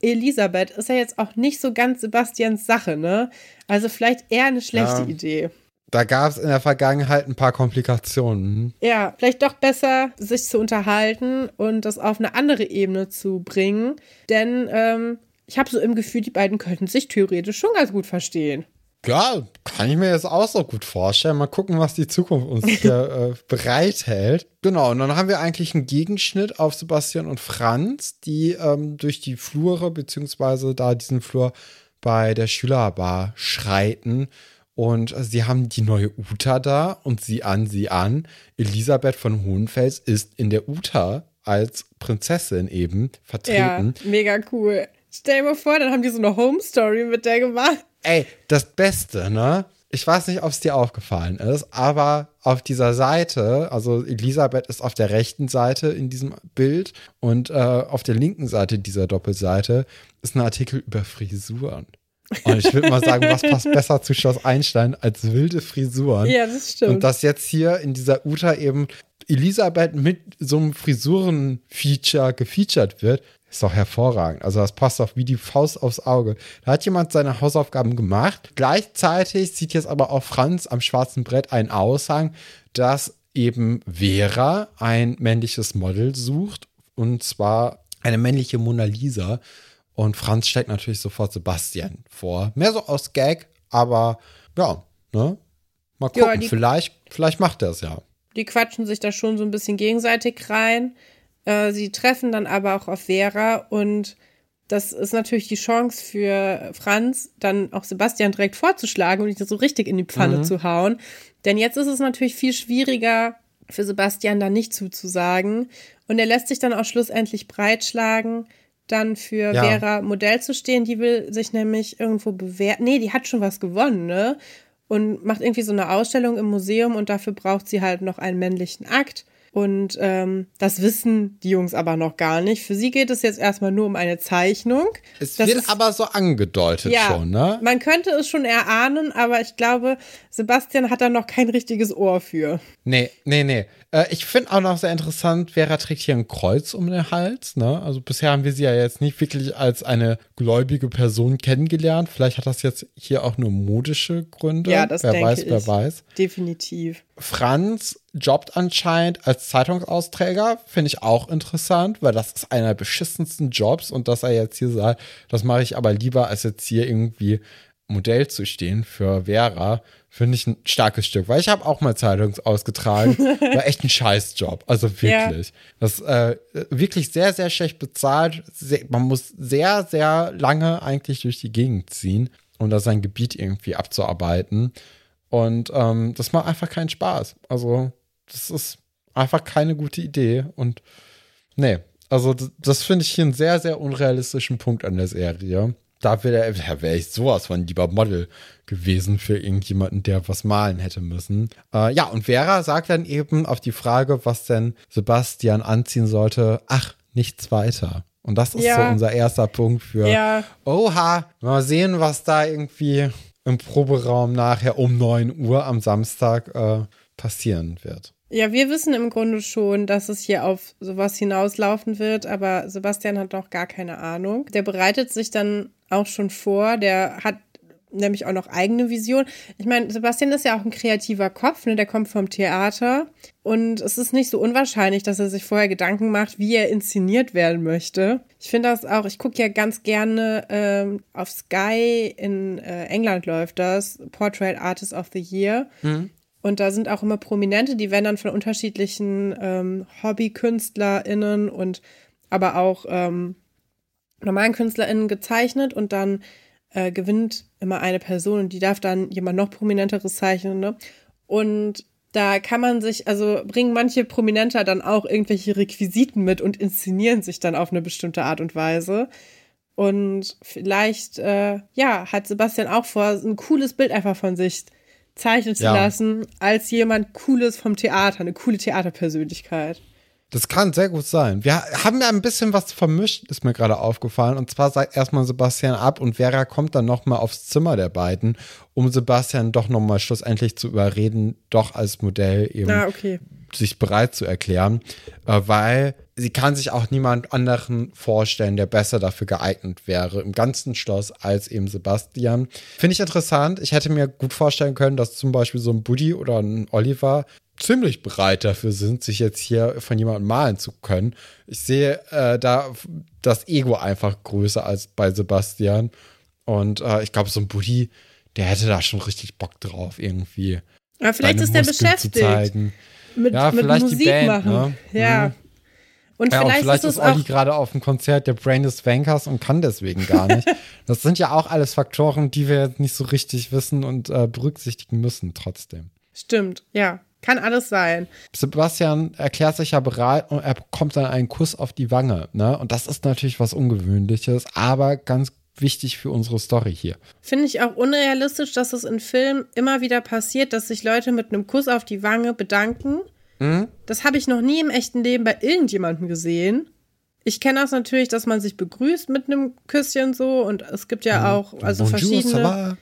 Elisabeth ist ja jetzt auch nicht so ganz Sebastians Sache, ne? Also vielleicht eher eine schlechte ja. Idee. Da gab es in der Vergangenheit ein paar Komplikationen. Ja, vielleicht doch besser, sich zu unterhalten und das auf eine andere Ebene zu bringen. Denn ähm, ich habe so im Gefühl, die beiden könnten sich theoretisch schon ganz gut verstehen. Ja, kann ich mir jetzt auch so gut vorstellen. Mal gucken, was die Zukunft uns hier äh, bereithält. Genau, und dann haben wir eigentlich einen Gegenschnitt auf Sebastian und Franz, die ähm, durch die Flure, beziehungsweise da diesen Flur bei der Schülerbar schreiten und sie haben die neue Uta da und sie an, sie an. Elisabeth von Hohenfels ist in der Uta als Prinzessin eben vertreten. Ja, mega cool. Stell dir mal vor, dann haben die so eine Home Story mit der gemacht. Ey, das Beste, ne? Ich weiß nicht, ob es dir aufgefallen ist, aber auf dieser Seite, also Elisabeth ist auf der rechten Seite in diesem Bild und äh, auf der linken Seite dieser Doppelseite ist ein Artikel über Frisuren. Und ich würde mal sagen, was passt besser zu Schloss Einstein als wilde Frisuren? Ja, das stimmt. Und dass jetzt hier in dieser Uta eben Elisabeth mit so einem Frisuren-Feature gefeatured wird, ist doch hervorragend. Also das passt doch wie die Faust aufs Auge. Da hat jemand seine Hausaufgaben gemacht. Gleichzeitig sieht jetzt aber auch Franz am schwarzen Brett einen Aushang, dass eben Vera ein männliches Model sucht. Und zwar eine männliche Mona Lisa. Und Franz steckt natürlich sofort Sebastian vor. Mehr so aus Gag, aber ja, ne? Mal gucken, ja, die, vielleicht, vielleicht macht er es ja. Die quatschen sich da schon so ein bisschen gegenseitig rein. Äh, sie treffen dann aber auch auf Vera und das ist natürlich die Chance für Franz, dann auch Sebastian direkt vorzuschlagen und ihn so richtig in die Pfanne mhm. zu hauen. Denn jetzt ist es natürlich viel schwieriger für Sebastian da nicht zuzusagen. Und er lässt sich dann auch schlussendlich breitschlagen dann für ja. Vera Modell zu stehen. Die will sich nämlich irgendwo bewerten. Nee, die hat schon was gewonnen, ne? Und macht irgendwie so eine Ausstellung im Museum und dafür braucht sie halt noch einen männlichen Akt. Und ähm, das wissen die Jungs aber noch gar nicht. Für sie geht es jetzt erstmal nur um eine Zeichnung. Es das wird ist, aber so angedeutet ja, schon, ne? Man könnte es schon erahnen, aber ich glaube, Sebastian hat da noch kein richtiges Ohr für. Nee, nee, nee. Äh, ich finde auch noch sehr interessant, Vera trägt hier ein Kreuz um den Hals. Ne? Also bisher haben wir sie ja jetzt nicht wirklich als eine gläubige Person kennengelernt. Vielleicht hat das jetzt hier auch nur modische Gründe. Ja, das wer denke weiß, ich. wer weiß. Definitiv. Franz jobbt anscheinend als Zeitungsausträger, finde ich auch interessant, weil das ist einer der beschissensten Jobs und dass er jetzt hier sagt, das mache ich aber lieber, als jetzt hier irgendwie Modell zu stehen für Vera, finde ich ein starkes Stück, weil ich habe auch mal Zeitung ausgetragen, war echt ein Scheißjob, also wirklich. Ja. Das äh, wirklich sehr, sehr schlecht bezahlt. Sehr, man muss sehr, sehr lange eigentlich durch die Gegend ziehen, um da sein Gebiet irgendwie abzuarbeiten. Und ähm, das macht einfach keinen Spaß. Also, das ist einfach keine gute Idee. Und nee, also das, das finde ich hier einen sehr, sehr unrealistischen Punkt an der Serie da wäre wär ich sowas von lieber Model gewesen für irgendjemanden, der was malen hätte müssen. Äh, ja, und Vera sagt dann eben auf die Frage, was denn Sebastian anziehen sollte, ach, nichts weiter. Und das ist ja. so unser erster Punkt für, ja. oha, mal sehen, was da irgendwie im Proberaum nachher um 9 Uhr am Samstag äh, passieren wird. Ja, wir wissen im Grunde schon, dass es hier auf sowas hinauslaufen wird, aber Sebastian hat noch gar keine Ahnung. Der bereitet sich dann auch schon vor, der hat nämlich auch noch eigene Vision. Ich meine, Sebastian ist ja auch ein kreativer Kopf, ne? der kommt vom Theater und es ist nicht so unwahrscheinlich, dass er sich vorher Gedanken macht, wie er inszeniert werden möchte. Ich finde das auch, ich gucke ja ganz gerne ähm, auf Sky in äh, England läuft das, Portrait Artist of the Year. Mhm. Und da sind auch immer Prominente, die werden dann von unterschiedlichen ähm, HobbykünstlerInnen und aber auch ähm, normalen KünstlerInnen gezeichnet und dann äh, gewinnt immer eine Person und die darf dann jemand noch prominenteres zeichnen. Ne? Und da kann man sich, also bringen manche Prominenter dann auch irgendwelche Requisiten mit und inszenieren sich dann auf eine bestimmte Art und Weise. Und vielleicht, äh, ja, hat Sebastian auch vor, ein cooles Bild einfach von sich zeichnen zu Ja. lassen, als jemand Cooles vom Theater, eine coole Theaterpersönlichkeit. Das kann sehr gut sein. Wir haben ja ein bisschen was vermischt, ist mir gerade aufgefallen. Und zwar sagt erstmal Sebastian ab und Vera kommt dann nochmal aufs Zimmer der beiden, um Sebastian doch nochmal schlussendlich zu überreden, doch als Modell eben Ah, okay. sich bereit zu erklären, äh, weil sie kann sich auch niemand anderen vorstellen, der besser dafür geeignet wäre im ganzen Schloss als eben Sebastian. Finde ich interessant. Ich hätte mir gut vorstellen können, dass zum Beispiel so ein Buddy oder ein Oliver ziemlich bereit dafür sind, sich jetzt hier von jemandem malen zu können. Ich sehe äh, da das Ego einfach größer als bei Sebastian. Und äh, ich glaube, so ein Buddy, der hätte da schon richtig Bock drauf, irgendwie. Aber vielleicht ist der Muskeln beschäftigt mit, Ja, mit vielleicht die Musik Band, machen. ne? Ja. Mhm. Und Ja, vielleicht, vielleicht ist ist Olli gerade auf dem Konzert der Brain des Wankers und kann deswegen gar nicht. das sind ja auch alles Faktoren, die wir jetzt nicht so richtig wissen und äh, berücksichtigen müssen trotzdem. Stimmt, ja. Kann alles sein. Sebastian erklärt sich ja bereit und er bekommt dann einen Kuss auf die Wange. Ne? Und das ist natürlich was Ungewöhnliches, aber ganz wichtig für unsere Story hier. Finde ich auch unrealistisch, dass es in Filmen immer wieder passiert, dass sich Leute mit einem Kuss auf die Wange bedanken. Mhm. Das habe ich noch nie im echten Leben bei irgendjemandem gesehen. Ich kenne das natürlich, dass man sich begrüßt mit einem Küsschen so und es gibt ja auch also Bonjour, verschiedene?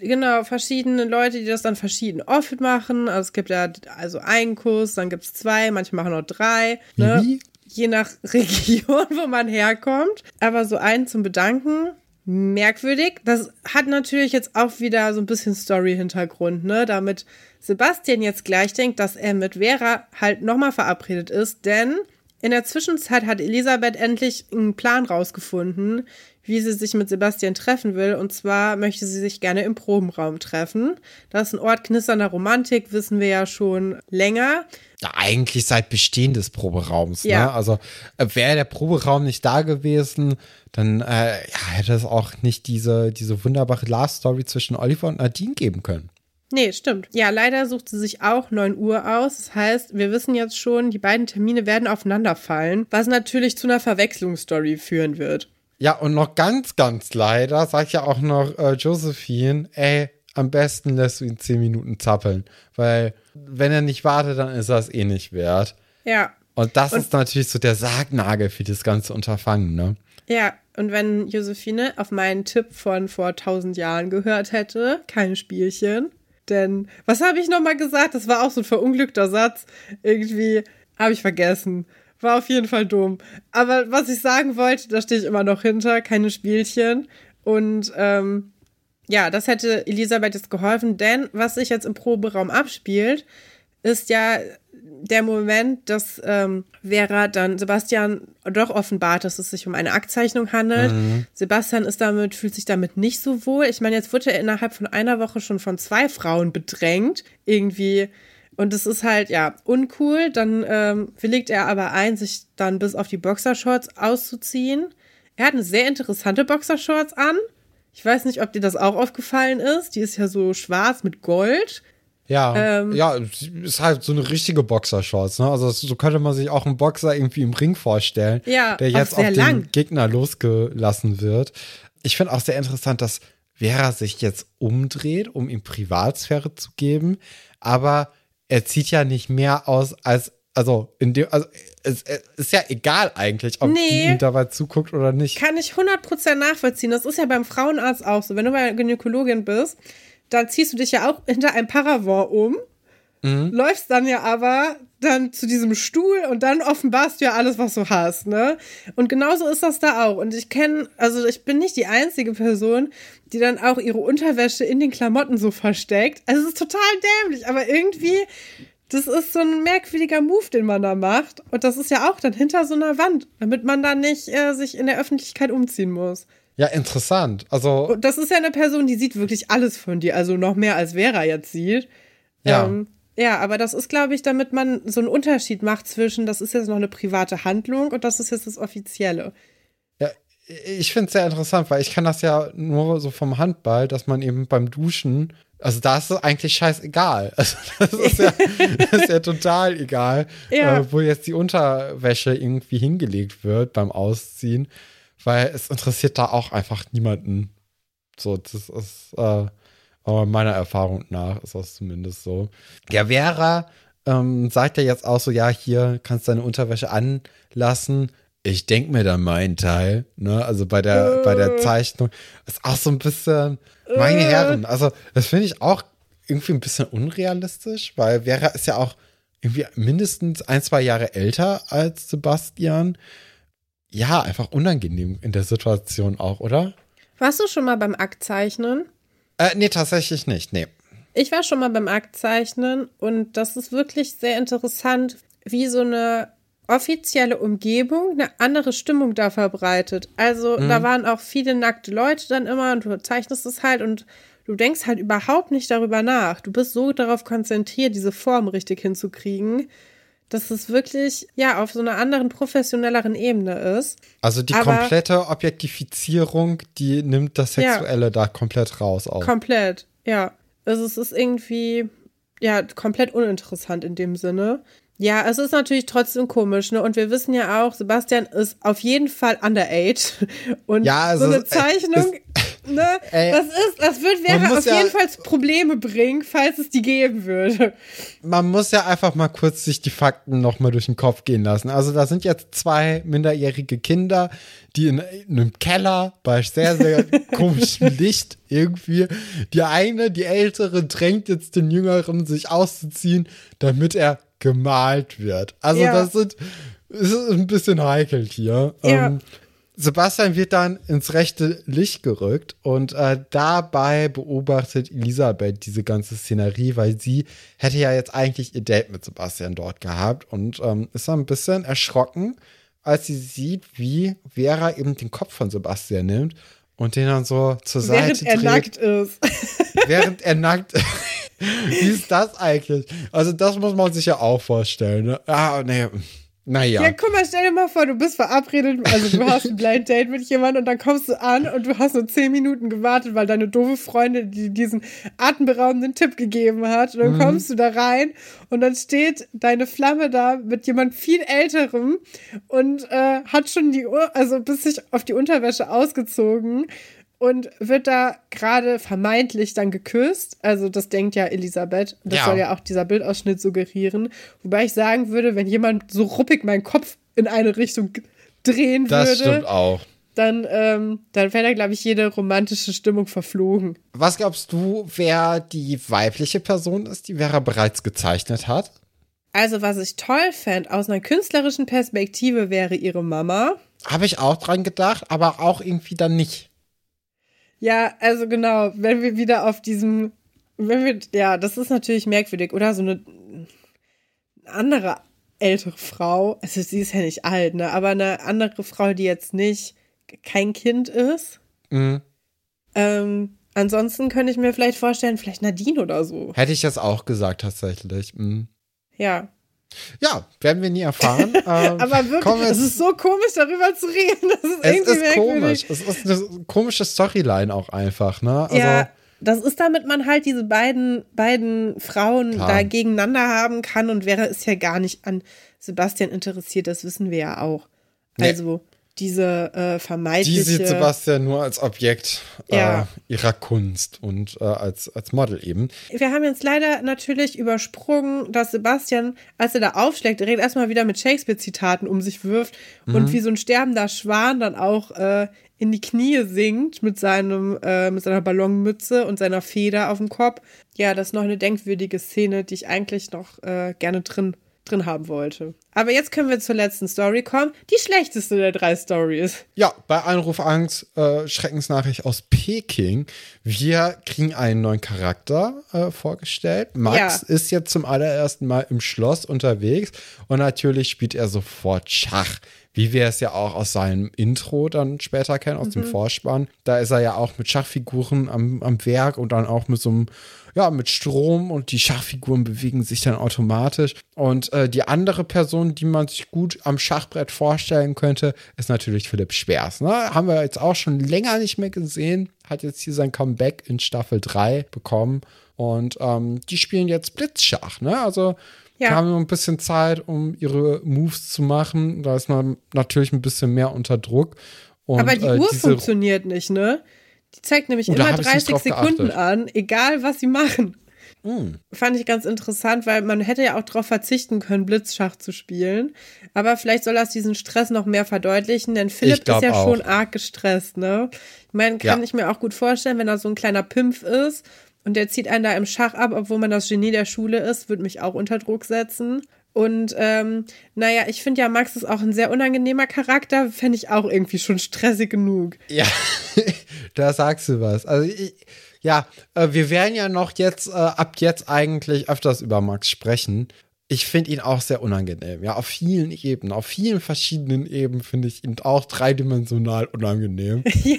Genau, verschiedene Leute, die das dann verschieden oft machen. Also es gibt ja also einen Kuss, dann gibt es zwei, manche machen auch drei. Ne? Je nach Region, wo man herkommt. Aber so einen zum Bedanken, merkwürdig. Das hat natürlich jetzt auch wieder so ein bisschen Story-Hintergrund, ne? Damit Sebastian jetzt gleich denkt, dass er mit Vera halt nochmal verabredet ist, denn in der Zwischenzeit hat Elisabeth endlich einen Plan rausgefunden, wie sie sich mit Sebastian treffen will. Und zwar möchte sie sich gerne im Probenraum treffen. Das ist ein Ort knisternder Romantik, wissen wir ja schon länger. Ja, eigentlich seit Bestehen des Proberaums. Ja. Ne? Also äh, wäre der Proberaum nicht da gewesen, dann äh, ja, hätte es auch nicht diese, diese wunderbare Love-Story zwischen Oliver und Nadine geben können. Nee, stimmt. Ja, leider sucht sie sich auch 9 Uhr aus. Das heißt, wir wissen jetzt schon, die beiden Termine werden aufeinanderfallen, was natürlich zu einer Verwechslungsstory führen wird. Ja, und noch ganz, ganz leider sagt ja auch noch äh, Josephine, ey, am besten lässt du ihn zehn Minuten zappeln, weil wenn er nicht wartet, dann ist er es eh nicht wert. Ja, Und das Und- ist natürlich so der Sargnagel für das ganze Unterfangen, ne? ja. Und wenn Josephine auf meinen Tipp von vor 1000 Jahren gehört hätte, keine Spielchen. Denn, was habe ich nochmal gesagt? Das war auch so ein verunglückter Satz. Irgendwie habe ich vergessen. War auf jeden Fall dumm. Aber was ich sagen wollte, da stehe ich immer noch hinter. Keine Spielchen. Und ähm, ja, das hätte Elisabeth jetzt geholfen, denn was sich jetzt im Proberaum abspielt, ist ja der Moment, dass ähm, Vera dann Sebastian doch offenbart, dass es sich um eine Aktzeichnung handelt. Sebastian ist damit, fühlt sich damit nicht so wohl. Ich meine, jetzt wurde er innerhalb von einer Woche schon von zwei Frauen bedrängt, irgendwie. Und das ist halt, ja, uncool. Dann ähm, willigt er aber ein, sich dann bis auf die Boxershorts auszuziehen. Er hat eine sehr interessante Boxershorts an. Ich weiß nicht, ob dir das auch aufgefallen ist. Die ist ja so schwarz mit Gold. Ja, Ähm. ja, ist halt so eine richtige Boxershorts, ne? Also so könnte man sich auch einen Boxer irgendwie im Ring vorstellen, Ja, der jetzt auf lang. den Gegner losgelassen wird. Ich finde auch sehr interessant, dass Vera sich jetzt umdreht, um ihm Privatsphäre zu geben, aber er zieht ja nicht mehr aus als also in dem also es, es ist ja egal eigentlich, ob Nee. sie ihm dabei zuguckt oder nicht. Kann ich 100% nachvollziehen. Das ist ja beim Frauenarzt auch so. Wenn du bei Gynäkologin bist, dann ziehst du dich ja auch hinter ein Paravent um, läufst dann ja aber dann zu diesem Stuhl und dann offenbarst du ja alles, was du hast, ne? Und genauso ist das da auch. Und ich kenne, also ich bin nicht die einzige Person, die dann auch ihre Unterwäsche in den Klamotten so versteckt. Also es ist total dämlich, aber irgendwie, das ist so ein merkwürdiger Move, den man da macht. Und das ist ja auch dann hinter so einer Wand, damit man dann nicht äh, sich in der Öffentlichkeit umziehen muss. Ja, interessant. Also Und das ist ja eine Person, die sieht wirklich alles von dir, also noch mehr als Vera jetzt sieht. Ja. Ähm, Ja, aber das ist, glaube ich, damit man so einen Unterschied macht zwischen, das ist jetzt noch eine private Handlung und das ist jetzt das Offizielle. Ja, ich finde es sehr interessant, weil ich kann das ja nur so vom Handball, dass man eben beim Duschen, also da ist es eigentlich scheißegal. Also das ist ja, das ist ja total egal, Ja. äh, wo jetzt die Unterwäsche irgendwie hingelegt wird beim Ausziehen, weil es interessiert da auch einfach niemanden. So, das ist, äh, aber meiner Erfahrung nach ist das zumindest so. Ja, Vera ähm, sagt ja jetzt auch so, ja, hier kannst du deine Unterwäsche anlassen. Ich denke mir dann meinen Teil, ne? Also bei der, bei der Zeichnung ist auch so ein bisschen, meine Herren, also das finde ich auch irgendwie ein bisschen unrealistisch, weil Vera ist ja auch irgendwie mindestens ein, zwei Jahre älter als Sebastian. Ja, einfach unangenehm in der Situation auch, oder? Warst du schon mal beim Aktzeichnen? Äh, nee, tatsächlich nicht, nee. Ich war schon mal beim Aktzeichnen und das ist wirklich sehr interessant, wie so eine offizielle Umgebung eine andere Stimmung da verbreitet. Also da waren auch viele nackte Leute dann immer und du zeichnest es halt und du denkst halt überhaupt nicht darüber nach. Du bist so darauf konzentriert, diese Form richtig hinzukriegen, dass es wirklich ja auf so einer anderen professionelleren Ebene ist. Also die Aber- komplette Objektifizierung, die nimmt das Ja. Sexuelle da komplett raus auch. Komplett, ja. Also es ist irgendwie, ja, komplett uninteressant in dem Sinne. Ja, es ist natürlich trotzdem komisch, ne? Und wir wissen ja auch, Sebastian ist auf jeden Fall underage. Und Ja, also so eine es- Zeichnung, ne? Ey, das ist, das wird wäre auf ja- jeden Fall Probleme bringen, falls es die geben würde. Man muss ja einfach mal kurz sich die Fakten nochmal durch den Kopf gehen lassen. Also da sind jetzt zwei minderjährige Kinder, die in, in einem Keller bei sehr, sehr komischem Licht irgendwie, die eine, die ältere, drängt jetzt den Jüngeren, sich auszuziehen, damit er gemalt wird. Also Ja. das sind, es ist ein bisschen heikel hier. Ja. Ähm, Sebastian wird dann ins rechte Licht gerückt und äh, dabei beobachtet Elisabeth diese ganze Szenerie, weil sie hätte ja jetzt eigentlich ihr Date mit Sebastian dort gehabt und ähm, ist dann ein bisschen erschrocken, als sie sieht, wie Vera eben den Kopf von Sebastian nimmt und den dann so zur Seite Während er dreht, nackt ist. während er nackt. wie ist das eigentlich? Also das muss man sich ja auch vorstellen. Ne? Ah, nee. Naja. Ja, guck mal, stell dir mal vor, du bist verabredet, also du hast ein Blind Date mit jemandem und dann kommst du an und du hast nur zehn Minuten gewartet, weil deine doofe Freundin dir diesen atemberaubenden Tipp gegeben hat. Und dann kommst du da rein und dann steht deine Flamme da mit jemand viel älterem und äh, hat schon die, Ur also bis sich auf die Unterwäsche ausgezogen und wird da gerade vermeintlich dann geküsst. Also das denkt ja Elisabeth. Das Ja. soll ja auch dieser Bildausschnitt suggerieren. Wobei ich sagen würde, wenn jemand so ruppig meinen Kopf in eine Richtung drehen das würde, stimmt auch. dann, ähm, dann wäre da, glaube ich, jede romantische Stimmung verflogen. Was glaubst du, wer die weibliche Person ist, die Vera bereits gezeichnet hat? Also, was ich toll fände, aus einer künstlerischen Perspektive wäre ihre Mama. Habe ich auch dran gedacht, aber auch irgendwie dann nicht. Ja, also genau, wenn wir wieder auf diesem, wenn wir, ja, das ist natürlich merkwürdig, oder? So eine andere ältere Frau, also sie ist ja nicht alt, ne, aber eine andere Frau, die jetzt nicht kein Kind ist. Mhm. Ähm, ansonsten könnte ich mir vielleicht vorstellen, vielleicht Nadine oder so. Hätte ich jetzt auch gesagt, tatsächlich. Mhm. Ja. Ja, werden wir nie erfahren. ähm, Aber wirklich, es ist so komisch, darüber zu reden. Das ist es irgendwie ist merkwürdig. komisch. Es ist eine komische Storyline auch einfach, ne? Also, ja, das ist damit man halt diese beiden, beiden Frauen Klar. da gegeneinander haben kann und Vera ist ja gar nicht an Sebastian interessiert, das wissen wir ja auch. Nee. Diese äh, die vermeintliche. sieht Sebastian nur als Objekt Ja. äh, ihrer Kunst und äh, als, als Model eben. Wir haben jetzt leider natürlich übersprungen, dass Sebastian, als er da aufschlägt, direkt erstmal wieder mit Shakespeare-Zitaten um sich wirft Mhm. und wie so ein sterbender Schwan dann auch äh, in die Knie sinkt mit seinem, äh, mit seiner Ballonmütze und seiner Feder auf dem Kopf. Ja, das ist noch eine denkwürdige Szene, die ich eigentlich noch äh, gerne drin, drin haben wollte. Aber jetzt können wir zur letzten Story kommen. Die schlechteste der drei Stories. Ja, bei Anruf Angst, äh, Schreckensnachricht aus Peking. Wir kriegen einen neuen Charakter äh, vorgestellt. Max Ja. ist jetzt zum allerersten Mal im Schloss unterwegs und natürlich spielt er sofort Schach. wie wir es ja auch aus seinem Intro dann später kennen, aus dem Vorspann. Da ist er ja auch mit Schachfiguren am, am Werk und dann auch mit so einem, ja, mit Strom und die Schachfiguren bewegen sich dann automatisch. Und äh, die andere Person, die man sich gut am Schachbrett vorstellen könnte, ist natürlich Philipp Schwers. Ne? Haben wir jetzt auch schon länger nicht mehr gesehen. Hat jetzt hier sein Comeback in Staffel 3 bekommen. Und ähm, die spielen jetzt Blitzschach. Ne? Also Ja. haben noch ein bisschen Zeit, um ihre Moves zu machen. Da ist man natürlich ein bisschen mehr unter Druck. Und, Aber die äh, Uhr funktioniert nicht, ne? Die zeigt nämlich da immer hab ich nicht 30 drauf Sekunden geachtet. an, egal was sie machen. Hm. Fand ich ganz interessant, weil man hätte ja auch darauf verzichten können, Blitzschach zu spielen. Aber vielleicht soll das diesen Stress noch mehr verdeutlichen, denn Philipp ist ja auch. schon arg gestresst, ne? Ich meine, kann Ja. ich mir auch gut vorstellen, wenn er so ein kleiner Pimpf ist und der zieht einen da im Schach ab, obwohl man das Genie der Schule ist, würde mich auch unter Druck setzen. Und ähm, naja, ich finde ja, Max ist auch ein sehr unangenehmer Charakter, fände ich auch irgendwie schon stressig genug. Ja, da sagst du was. Also ich, ja, äh, wir werden ja noch jetzt, äh, ab jetzt eigentlich öfters über Max sprechen. Ich finde ihn auch sehr unangenehm. Ja, auf vielen Ebenen, auf vielen verschiedenen Ebenen finde ich ihn auch dreidimensional unangenehm. ja.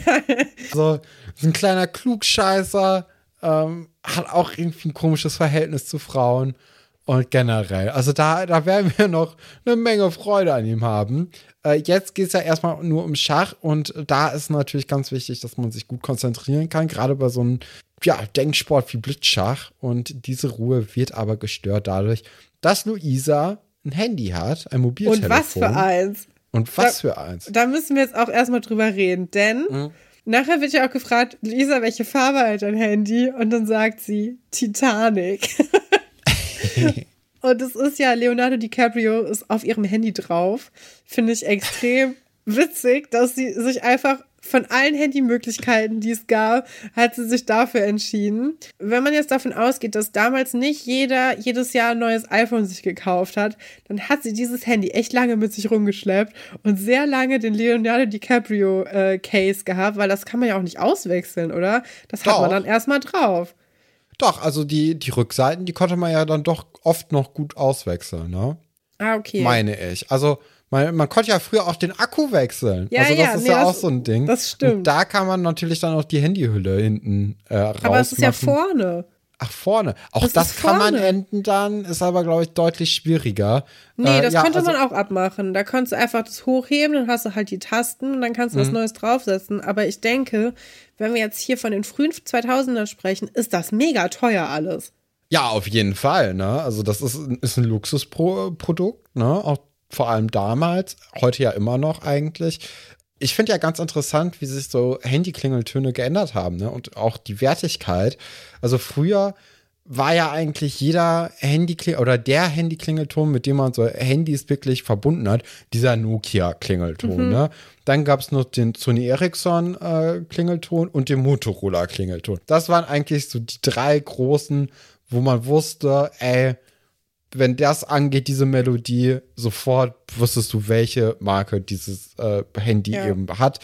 So, ist ein kleiner Klugscheißer, ähm, hat auch irgendwie ein komisches Verhältnis zu Frauen und generell. Also da, da werden wir noch eine Menge Freude an ihm haben. Äh, jetzt geht es ja erstmal nur um Schach und da ist natürlich ganz wichtig, dass man sich gut konzentrieren kann, gerade bei so einem ja, Denksport wie Blitzschach. Und diese Ruhe wird aber gestört dadurch, dass Luisa ein Handy hat, ein Mobiltelefon. Und was für eins. Und was für eins. Da müssen wir jetzt auch erstmal drüber reden, denn Mhm. nachher wird ja auch gefragt, Lisa, welche Farbe hat dein Handy? Und dann sagt sie Titanic. Und es ist ja, Leonardo DiCaprio ist auf ihrem Handy drauf. Finde ich extrem witzig, dass sie sich einfach von allen Handymöglichkeiten, die es gab, hat sie sich dafür entschieden. Wenn man jetzt davon ausgeht, dass damals nicht jeder jedes Jahr ein neues iPhone sich gekauft hat, dann hat sie dieses Handy echt lange mit sich rumgeschleppt und sehr lange den Leonardo DiCaprio äh, Case gehabt, weil das kann man ja auch nicht auswechseln, oder? Das hat Doch. man dann erstmal drauf. Doch, also die, die Rückseiten, die konnte man ja dann doch oft noch gut auswechseln, ne? Ah, okay. Meine ich. Also man, man konnte ja früher auch den Akku wechseln. Ja, also das ja, ist nee, ja das- auch so ein Ding. das stimmt. Und da kann man natürlich dann auch die Handyhülle hinten äh, rausmachen. Aber es ist ja vorne. Ach, vorne. Auch Das das, kann man vorne. enden dann, ist aber, glaube ich, deutlich schwieriger. Nee, Äh, das ja, konnte also, man auch abmachen. Da konntest du einfach das hochheben, dann hast du halt die Tasten und dann kannst du was Neues draufsetzen. Aber ich denke, wenn wir jetzt hier von den frühen 2000er sprechen, ist das mega teuer alles. Ja, auf jeden Fall, ne? Also das ist, ist ein Luxusprodukt, ne? Auch vor allem damals, heute ja immer noch eigentlich. Ich finde ja ganz interessant, wie sich so Handyklingeltöne geändert haben, ne? Und auch die Wertigkeit. Also früher war ja eigentlich jeder Handyklingel oder der Handyklingelton, mit dem man so Handys wirklich verbunden hat, dieser Nokia-Klingelton. Ne? Dann gab es noch den Sony Ericsson-Klingelton und den Motorola-Klingelton. Das waren eigentlich so die drei großen, wo man wusste, ey, wenn das angeht, diese Melodie, sofort wusstest du, welche Marke dieses äh, Handy Ja. eben hat.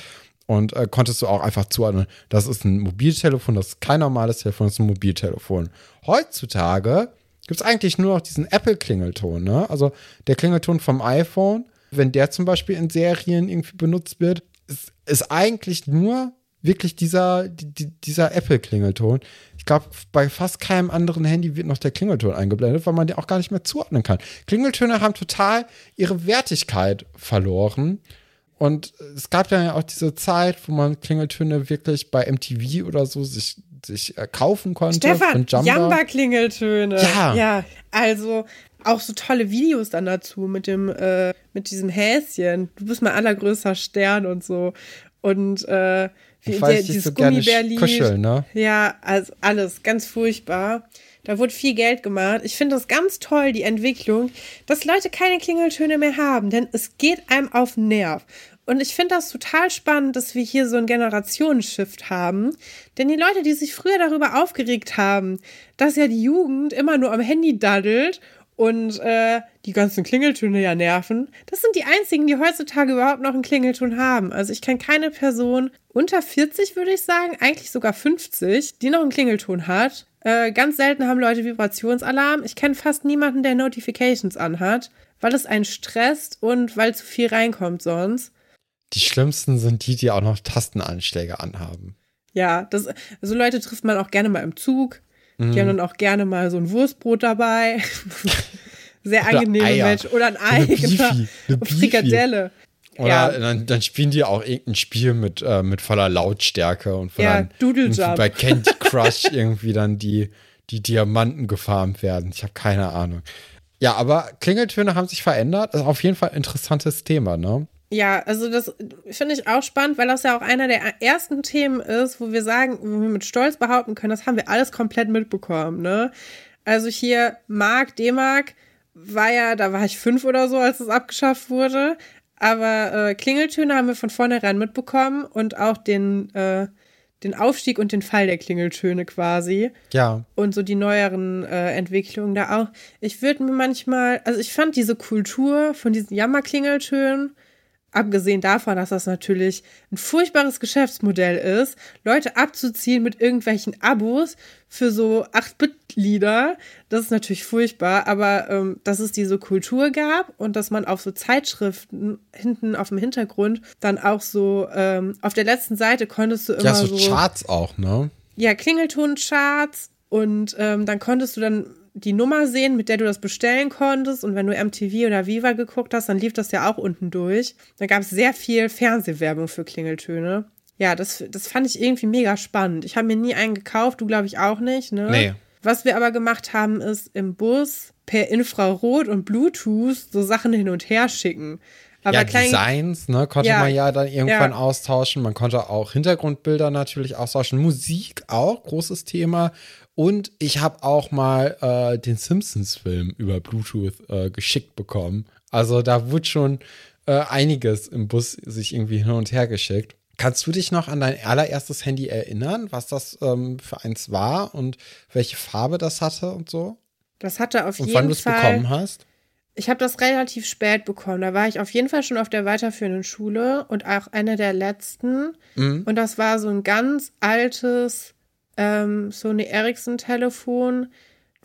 Und äh, konntest du auch einfach zuordnen, das ist ein Mobiltelefon, das ist kein normales Telefon, das ist ein Mobiltelefon. Heutzutage gibt es eigentlich nur noch diesen Apple-Klingelton, ne? Also der Klingelton vom iPhone, wenn der zum Beispiel in Serien irgendwie benutzt wird, ist, ist eigentlich nur wirklich dieser, die, die- dieser Apple-Klingelton. Ich glaube, bei fast keinem anderen Handy wird noch der Klingelton eingeblendet, weil man den auch gar nicht mehr zuordnen kann. Klingeltöne haben total ihre Wertigkeit verloren. Und es gab dann ja auch diese Zeit, wo man Klingeltöne wirklich bei MTV oder so sich, sich äh, kaufen konnte. Stefan, Jamba. Jamba-Klingeltöne. Ja. Ja, also auch so tolle Videos dann dazu mit dem, äh, mit diesem Häschen. Du bist mein allergrößter Stern und so. Und äh, wie Ich weiß, ich dieses so kuscheln, ne? Ja, also alles ganz furchtbar. Da wurde viel Geld gemacht. Ich finde das ganz toll, die Entwicklung, dass Leute keine Klingeltöne mehr haben, denn es geht einem auf den Nerv. Und ich finde das total spannend, dass wir hier so einen Generationenshift haben. Denn die Leute, die sich früher darüber aufgeregt haben, dass ja die Jugend immer nur am Handy daddelt und äh, die ganzen Klingeltöne ja nerven, das sind die einzigen, die heutzutage überhaupt noch einen Klingelton haben. Also ich kenne keine Person unter 40, würde ich sagen, eigentlich sogar 50, die noch einen Klingelton hat. Äh, ganz selten haben Leute Vibrationsalarm. Ich kenne fast niemanden, der Notifications anhat, weil es einen stresst und weil zu viel reinkommt sonst. Die schlimmsten sind die, die auch noch Tastenanschläge anhaben. Ja, das, so Leute trifft man auch gerne mal im Zug. Die haben dann auch gerne mal so ein Wurstbrot dabei. Sehr angenehme. Menschen. Oder ein Ei, Eine Beefy, genau. eine Beefy. Frikadelle. Oder Ja. dann, dann spielen die auch irgendein Spiel mit, äh, mit voller Lautstärke und wo Ja, dann bei Candy Crush irgendwie dann die, die Diamanten gefarmt werden. Ich habe keine Ahnung. Ja, aber Klingeltöne haben sich verändert. Ist auf jeden Fall ein interessantes Thema, ne? Ja, also das finde ich auch spannend, weil das ja auch einer der ersten Themen ist, wo wir sagen, wo wir mit Stolz behaupten können, das haben wir alles komplett mitbekommen, ne? Also hier Mark, D-Mark war ja, da war ich fünf oder so, als es abgeschafft wurde. Aber äh, Klingeltöne haben wir von vornherein mitbekommen und auch den, äh, den Aufstieg und den Fall der Klingeltöne quasi Ja. und so die neueren äh, Entwicklungen da auch. Ich würde mir manchmal, also ich fand diese Kultur von diesen Jammerklingeltönen, abgesehen davon, dass das natürlich ein furchtbares Geschäftsmodell ist, Leute abzuziehen mit irgendwelchen Abos für so 8-Bit-Lieder, das ist natürlich furchtbar, aber ähm, dass es diese Kultur gab und dass man auf so Zeitschriften hinten auf dem Hintergrund dann auch so ähm, auf der letzten Seite konntest du immer Ja, so Charts auch, ne? ja, Klingeltoncharts und ähm, dann konntest du dann die Nummer sehen, mit der du das bestellen konntest. Und wenn du MTV oder Viva geguckt hast, dann lief das ja auch unten durch. Da gab es sehr viel Fernsehwerbung für Klingeltöne. Ja, das, das fand ich irgendwie mega spannend. Ich habe mir nie einen gekauft, du glaube ich auch nicht, ne? Nee. Was wir aber gemacht haben, ist im Bus per Infrarot und Bluetooth so Sachen hin und her schicken. Aber ja, klein, Designs, ne, konnte Ja. man ja dann irgendwann Ja. austauschen. Man konnte auch Hintergrundbilder natürlich austauschen. Musik auch, großes Thema. Und ich habe auch mal äh, den Simpsons-Film über Bluetooth äh, geschickt bekommen. Also da wurde schon äh, einiges im Bus sich irgendwie hin und her geschickt. Kannst du dich noch an dein allererstes Handy erinnern, was das ähm, für eins war und welche Farbe das hatte und so? das hatte auf Und jeden wann du es Fall. bekommen hast? Ich habe das relativ spät bekommen. Da war ich auf jeden Fall schon auf der weiterführenden Schule und auch eine der letzten. Mhm. Und das war so ein ganz altes ähm, Sony Ericsson-Telefon,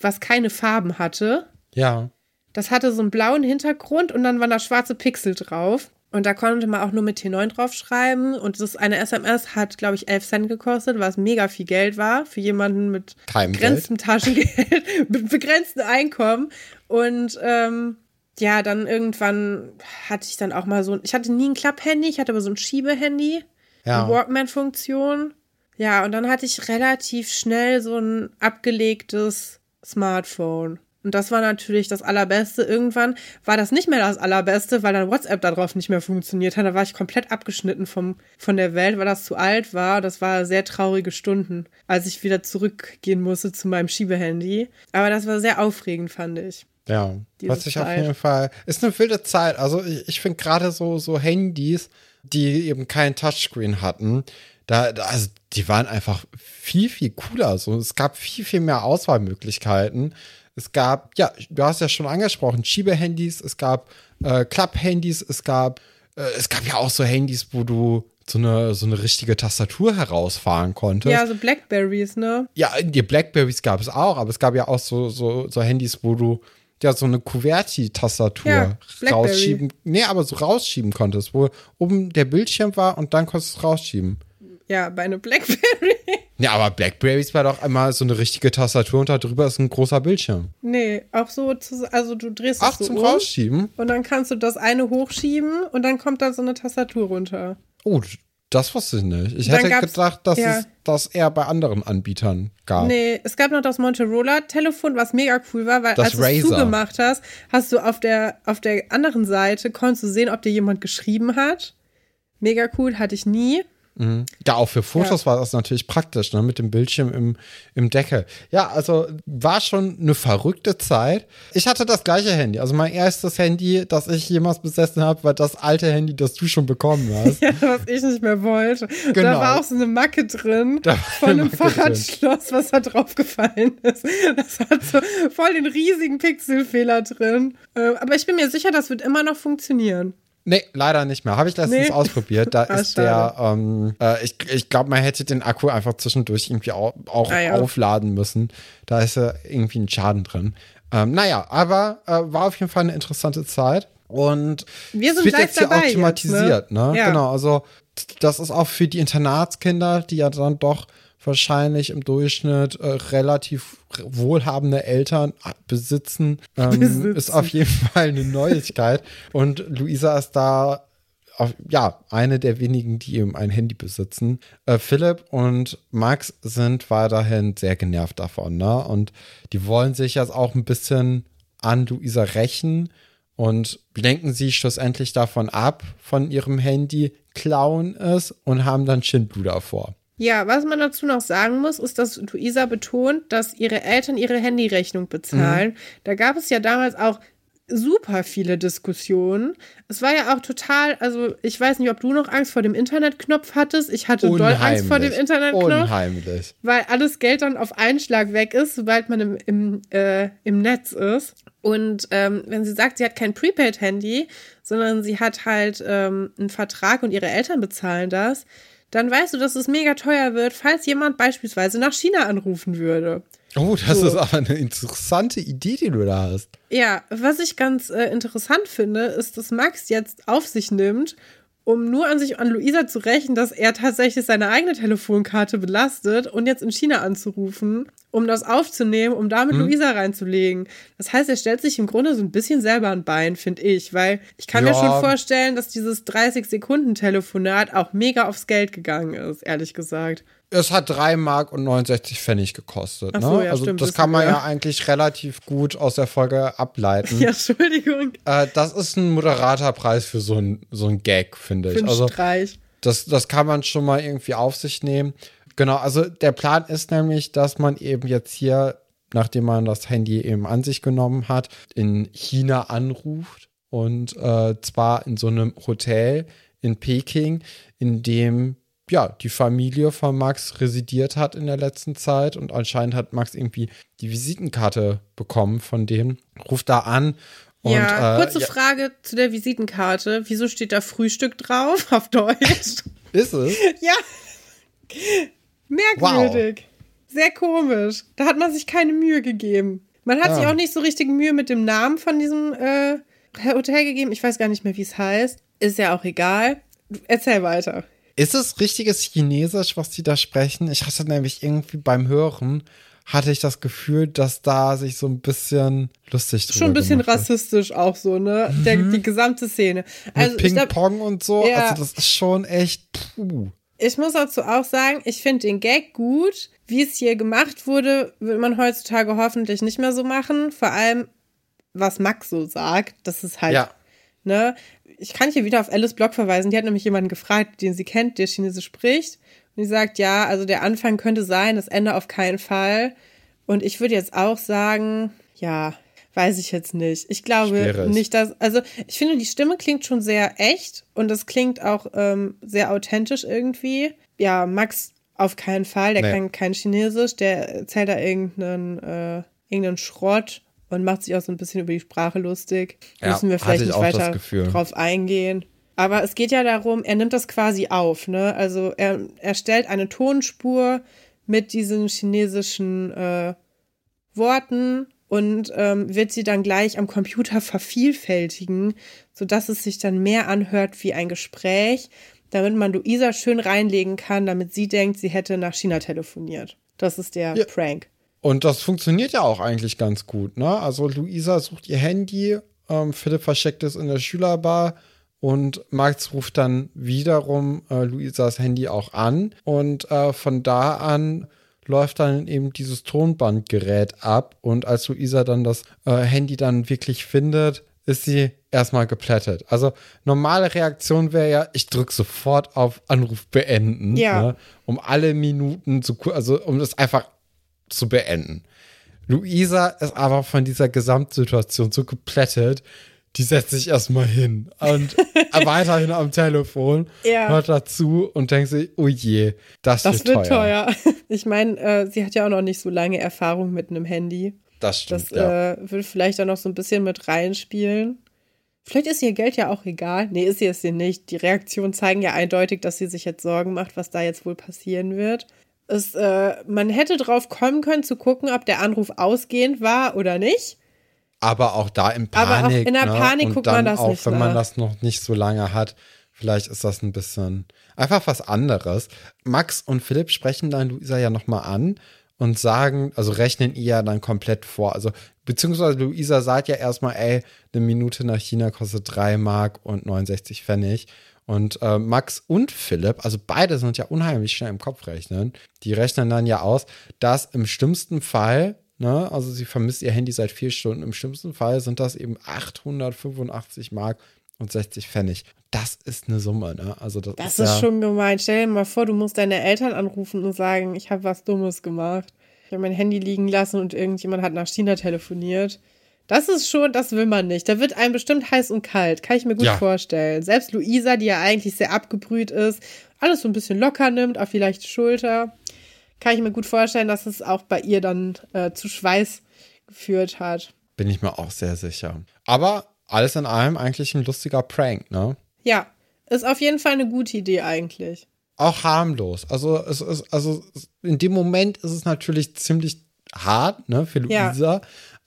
was keine Farben hatte. Ja. Das hatte so einen blauen Hintergrund und dann waren da schwarze Pixel drauf. Und da konnte man auch nur mit T9 draufschreiben. Und das eine SMS hat, glaube ich, 11 Cent gekostet, was mega viel Geld war für jemanden mit Kein Geld. begrenztem Taschengeld, mit begrenztem Einkommen. Und ähm, ja, dann irgendwann hatte ich dann auch mal so, ich hatte nie ein Klapphandy, ich hatte aber so ein Schiebehandy, Ja. eine Walkman-Funktion. Ja, und dann hatte ich relativ schnell so ein abgelegtes Smartphone. Und das war natürlich das Allerbeste. Irgendwann war das nicht mehr das Allerbeste, weil dann WhatsApp darauf nicht mehr funktioniert hat. Da war ich komplett abgeschnitten vom, von der Welt, weil das zu alt war. Das war sehr traurige Stunden, als ich wieder zurückgehen musste zu meinem Schiebehandy. Aber das war sehr aufregend, fand ich. Ja, was ich auf Zeit. jeden Fall. Ist eine wilde Zeit. Also ich, ich finde gerade so, so Handys, die eben kein Touchscreen hatten, da, da, also die waren einfach viel, viel cooler. So, es gab viel, viel mehr Auswahlmöglichkeiten. Es gab, ja, du hast ja schon angesprochen, Schiebehandys, es gab äh, Klapphandys, es gab, äh, es gab ja auch so Handys, wo du so eine, so eine richtige Tastatur herausfahren konntest. Ja, so Blackberries, ne? Ja, die Blackberries gab es auch, aber es gab ja auch so, so, so Handys, wo du ja so eine QWERTY-Tastatur Ja, rausschieben. Nee, aber so rausschieben konntest, wo oben der Bildschirm war und dann konntest du es rausschieben. Ja, bei einer Blackberry. Ja, aber Blackberries war doch einmal so eine richtige Tastatur und da drüber ist ein großer Bildschirm. nee, auch so, zu, also du drehst Ach, es so zum um Rausschieben? und dann kannst du das eine hochschieben und dann kommt da so eine Tastatur runter. Oh, das wusste ich nicht. Ich Dann hätte gedacht, dass ja. es das eher bei anderen Anbietern gab. Nee, es gab noch das Motorola-Telefon, was mega cool war, weil Das als du es zugemacht hast, hast du auf der, auf der anderen Seite, konntest du sehen, ob dir jemand geschrieben hat. Mega cool, hatte ich nie. Mhm. Ja, auch für Fotos war das natürlich praktisch, ne? mit dem Bildschirm im, im Deckel. Ja, also war schon eine verrückte Zeit. Ich hatte das gleiche Handy. Also mein erstes Handy, das ich jemals besessen habe, war das alte Handy, das du schon bekommen hast. Ja, was ich nicht mehr wollte. Genau. Da war auch so eine Macke drin Da war von eine einem Macke drin. Fahrradschloss, was da drauf gefallen ist. Das hat so voll den riesigen Pixelfehler drin. Äh, Aber ich bin mir sicher, das wird immer noch funktionieren. Nee, leider nicht mehr. Habe ich letztens Nee. ausprobiert. Da Ah, ist der, ähm, äh, ich, ich glaube, man hätte den Akku einfach zwischendurch irgendwie auch, auch Ah, ja. aufladen müssen. Da ist ja irgendwie ein Schaden drin. Ähm, naja, aber äh, war auf jeden Fall eine interessante Zeit. Und Wir sind es wird jetzt hier automatisiert, jetzt, ne? ne? Ja. Genau, also das ist auch für die Internatskinder, die ja dann doch wahrscheinlich im Durchschnitt äh, relativ wohlhabende Eltern besitzen, ähm, Besitzen. ist auf jeden Fall eine Neuigkeit. Und Luisa ist da auf, ja, eine der wenigen, die eben ein Handy besitzen. Äh, Philipp und Max sind weiterhin sehr genervt davon, ne? Und die wollen sich jetzt auch ein bisschen an Luisa rächen und lenken sie schlussendlich davon ab, von ihrem Handy, klauen es und haben dann Schindluder vor. Ja, was man dazu noch sagen muss, ist, dass Luisa betont, dass ihre Eltern ihre Handyrechnung bezahlen. Da gab es ja damals auch super viele Diskussionen. Es war ja auch total, also ich weiß nicht, ob du noch Angst vor dem Internetknopf hattest. Ich hatte doll Angst vor dem Internetknopf, Unheimlich. weil alles Geld dann auf einen Schlag weg ist, sobald man im, im, äh, im Netz ist. Und ähm, wenn sie sagt, sie hat kein Prepaid-Handy, sondern sie hat halt ähm, einen Vertrag und ihre Eltern bezahlen das, dann weißt du, dass es mega teuer wird, falls jemand beispielsweise nach China anrufen würde. Oh, das So. ist aber eine interessante Idee, die du da hast. Ja, was ich ganz äh, interessant finde, ist, dass Max jetzt auf sich nimmt, um nur an sich an Luisa zu rächen, dass er tatsächlich seine eigene Telefonkarte belastet und jetzt in China anzurufen, um das aufzunehmen, um damit Luisa reinzulegen. Das heißt, er stellt sich im Grunde so ein bisschen selber ein Bein, finde ich, weil ich kann mir Ja. schon vorstellen, dass dieses 30-Sekunden-Telefonat auch mega aufs Geld gegangen ist, ehrlich gesagt. Es hat 3 Mark und 69 Pfennig gekostet. Ach Ne? so, ja, also stimmt, das kann man ja. ja eigentlich relativ gut aus der Folge ableiten. Ja, Entschuldigung, Äh, das ist ein moderater Preis für so ein, so ein Gag, finde ich. Also Streich. das, das kann man schon mal irgendwie auf sich nehmen. Genau, also der Plan ist nämlich, dass man eben jetzt hier, nachdem man das Handy eben an sich genommen hat, in China anruft. Und äh, zwar in so einem Hotel in Peking, in dem ja, die Familie von Max residiert hat in der letzten Zeit und anscheinend hat Max irgendwie die Visitenkarte bekommen von denen. Ruft da an und ja, äh, kurze ja, Frage zu der Visitenkarte. Wieso steht da Frühstück drauf auf Deutsch? ist es? ja. Merkwürdig. Sehr komisch. Da hat man sich keine Mühe gegeben. Man hat Ja. sich auch nicht so richtig Mühe mit dem Namen von diesem äh, Hotel gegeben. Ich weiß gar nicht mehr, wie es heißt. Ist ja auch egal. Erzähl weiter. Ist es richtiges Chinesisch, was die da sprechen? Ich hatte nämlich irgendwie beim Hören, hatte ich das Gefühl, dass da sich so ein bisschen lustig drüber Schon ein bisschen wird. rassistisch auch so, ne? Der, die gesamte Szene. Also Mit ich glaub, Ping-Pong und so. Ja. Also das ist schon echt, puh. Ich muss dazu auch sagen, ich finde den Gag gut. Wie es hier gemacht wurde, will man heutzutage hoffentlich nicht mehr so machen. Vor allem, was Max so sagt, das ist halt, Ja. ne? Ich kann hier wieder auf Alice Block verweisen. Die hat nämlich jemanden gefragt, den sie kennt, der Chinesisch spricht. Und die sagt, ja, also der Anfang könnte sein, das Ende auf keinen Fall. Und ich würde jetzt auch sagen, ja, weiß ich jetzt nicht. Ich glaube nicht, dass, also ich finde, die Stimme klingt schon sehr echt und es klingt auch ähm, sehr authentisch irgendwie. Ja, Max auf keinen Fall, der Nee. kann kein Chinesisch, der erzählt da irgendeinen, äh, irgendeinen Schrott und macht sich auch so ein bisschen über die Sprache lustig. Ja, Müssen wir vielleicht ich nicht weiter drauf eingehen. Aber es geht ja darum, er nimmt das quasi auf, ne? Also er, er stellt eine Tonspur mit diesen chinesischen äh, Worten und ähm, wird sie dann gleich am Computer vervielfältigen, sodass es sich dann mehr anhört wie ein Gespräch, damit man Luisa schön reinlegen kann, damit sie denkt, sie hätte nach China telefoniert. Das ist der Ja. Prank. Und das funktioniert ja auch eigentlich ganz gut, ne? Also Luisa sucht ihr Handy, ähm, Philipp versteckt es in der Schülerbar und Max ruft dann wiederum äh, Luisas Handy auch an und äh, von da an läuft dann eben dieses Tonbandgerät ab und als Luisa dann das äh, Handy dann wirklich findet, ist sie erstmal geplättet. Also normale Reaktion wäre ja, ich drücke sofort auf Anruf beenden, Ja. ne, um alle Minuten zu, also um das einfach zu beenden. Luisa ist aber von dieser Gesamtsituation so geplättet, die setzt sich erstmal hin und weiterhin am Telefon, Ja. hört dazu und denkt sich, oh je, das, Das wird, wird teuer. teuer. Ich meine, äh, sie hat ja auch noch nicht so lange Erfahrung mit einem Handy. Das stimmt, Das ja. äh, will vielleicht auch noch so ein bisschen mit reinspielen. Vielleicht ist ihr Geld ja auch egal. Nee, ist sie es ihr nicht. Die Reaktionen zeigen ja eindeutig, dass sie sich jetzt Sorgen macht, was da jetzt wohl passieren wird. Es, äh, man hätte drauf kommen können, zu gucken, ob der Anruf ausgehend war oder nicht. Aber auch da in Panik. Aber auch in der ne? Panik Und guckt man das auch, nicht wenn man nach. das noch nicht so lange hat, vielleicht ist das ein bisschen einfach was anderes. Max und Philipp sprechen dann Luisa ja nochmal an und sagen, also rechnen ihr dann komplett vor. Also, beziehungsweise Luisa sagt ja erstmal, ey, eine Minute nach China kostet 3 Mark und 69 Pfennig. Und äh, Max und Philipp, also beide sind ja unheimlich schnell im Kopf rechnen. Die rechnen dann ja aus, dass im schlimmsten Fall, ne, also sie vermisst ihr Handy seit vier Stunden, im schlimmsten Fall sind das eben 885 Mark und 60 Pfennig. Das ist eine Summe, ne? Also das, Das ist, ist ja, schon gemein. Stell dir mal vor, du musst deine Eltern anrufen und sagen, ich habe was Dummes gemacht. Ich habe mein Handy liegen lassen und irgendjemand hat nach China telefoniert. Das ist schon, das will man nicht. Da wird einem bestimmt heiß und kalt. Kann ich mir gut Ja. vorstellen. Selbst Luisa, die ja eigentlich sehr abgebrüht ist, alles so ein bisschen locker nimmt, auf die leichte Schulter. Kann ich mir gut vorstellen, dass es auch bei ihr dann äh, zu Schweiß geführt hat. bin ich mir auch sehr sicher. Aber alles in allem eigentlich ein lustiger Prank, ne? Ja, ist auf jeden Fall eine gute Idee eigentlich. Auch harmlos. Also es ist, also in dem Moment ist es natürlich ziemlich hart, ne, für Ja.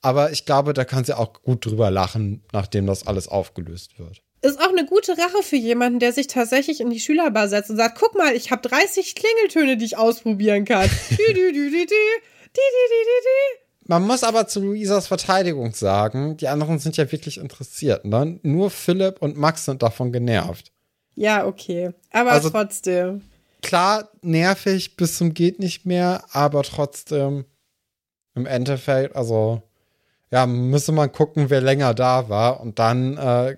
Aber ich glaube, da kann sie auch gut drüber lachen, nachdem das alles aufgelöst wird. Ist auch eine gute Rache für jemanden, der sich tatsächlich in die Schülerbar setzt und sagt, guck mal, ich habe 30 Klingeltöne, die ich ausprobieren kann. Man muss aber zu Luisas Verteidigung sagen, die anderen sind ja wirklich interessiert. Ne? Nur Philipp und Max sind davon genervt. Ja, okay. Aber Also- trotzdem. Klar, nervig bis zum geht nicht mehr, aber trotzdem im Endeffekt, also ja, müsste man gucken, wer länger da war. Und dann äh,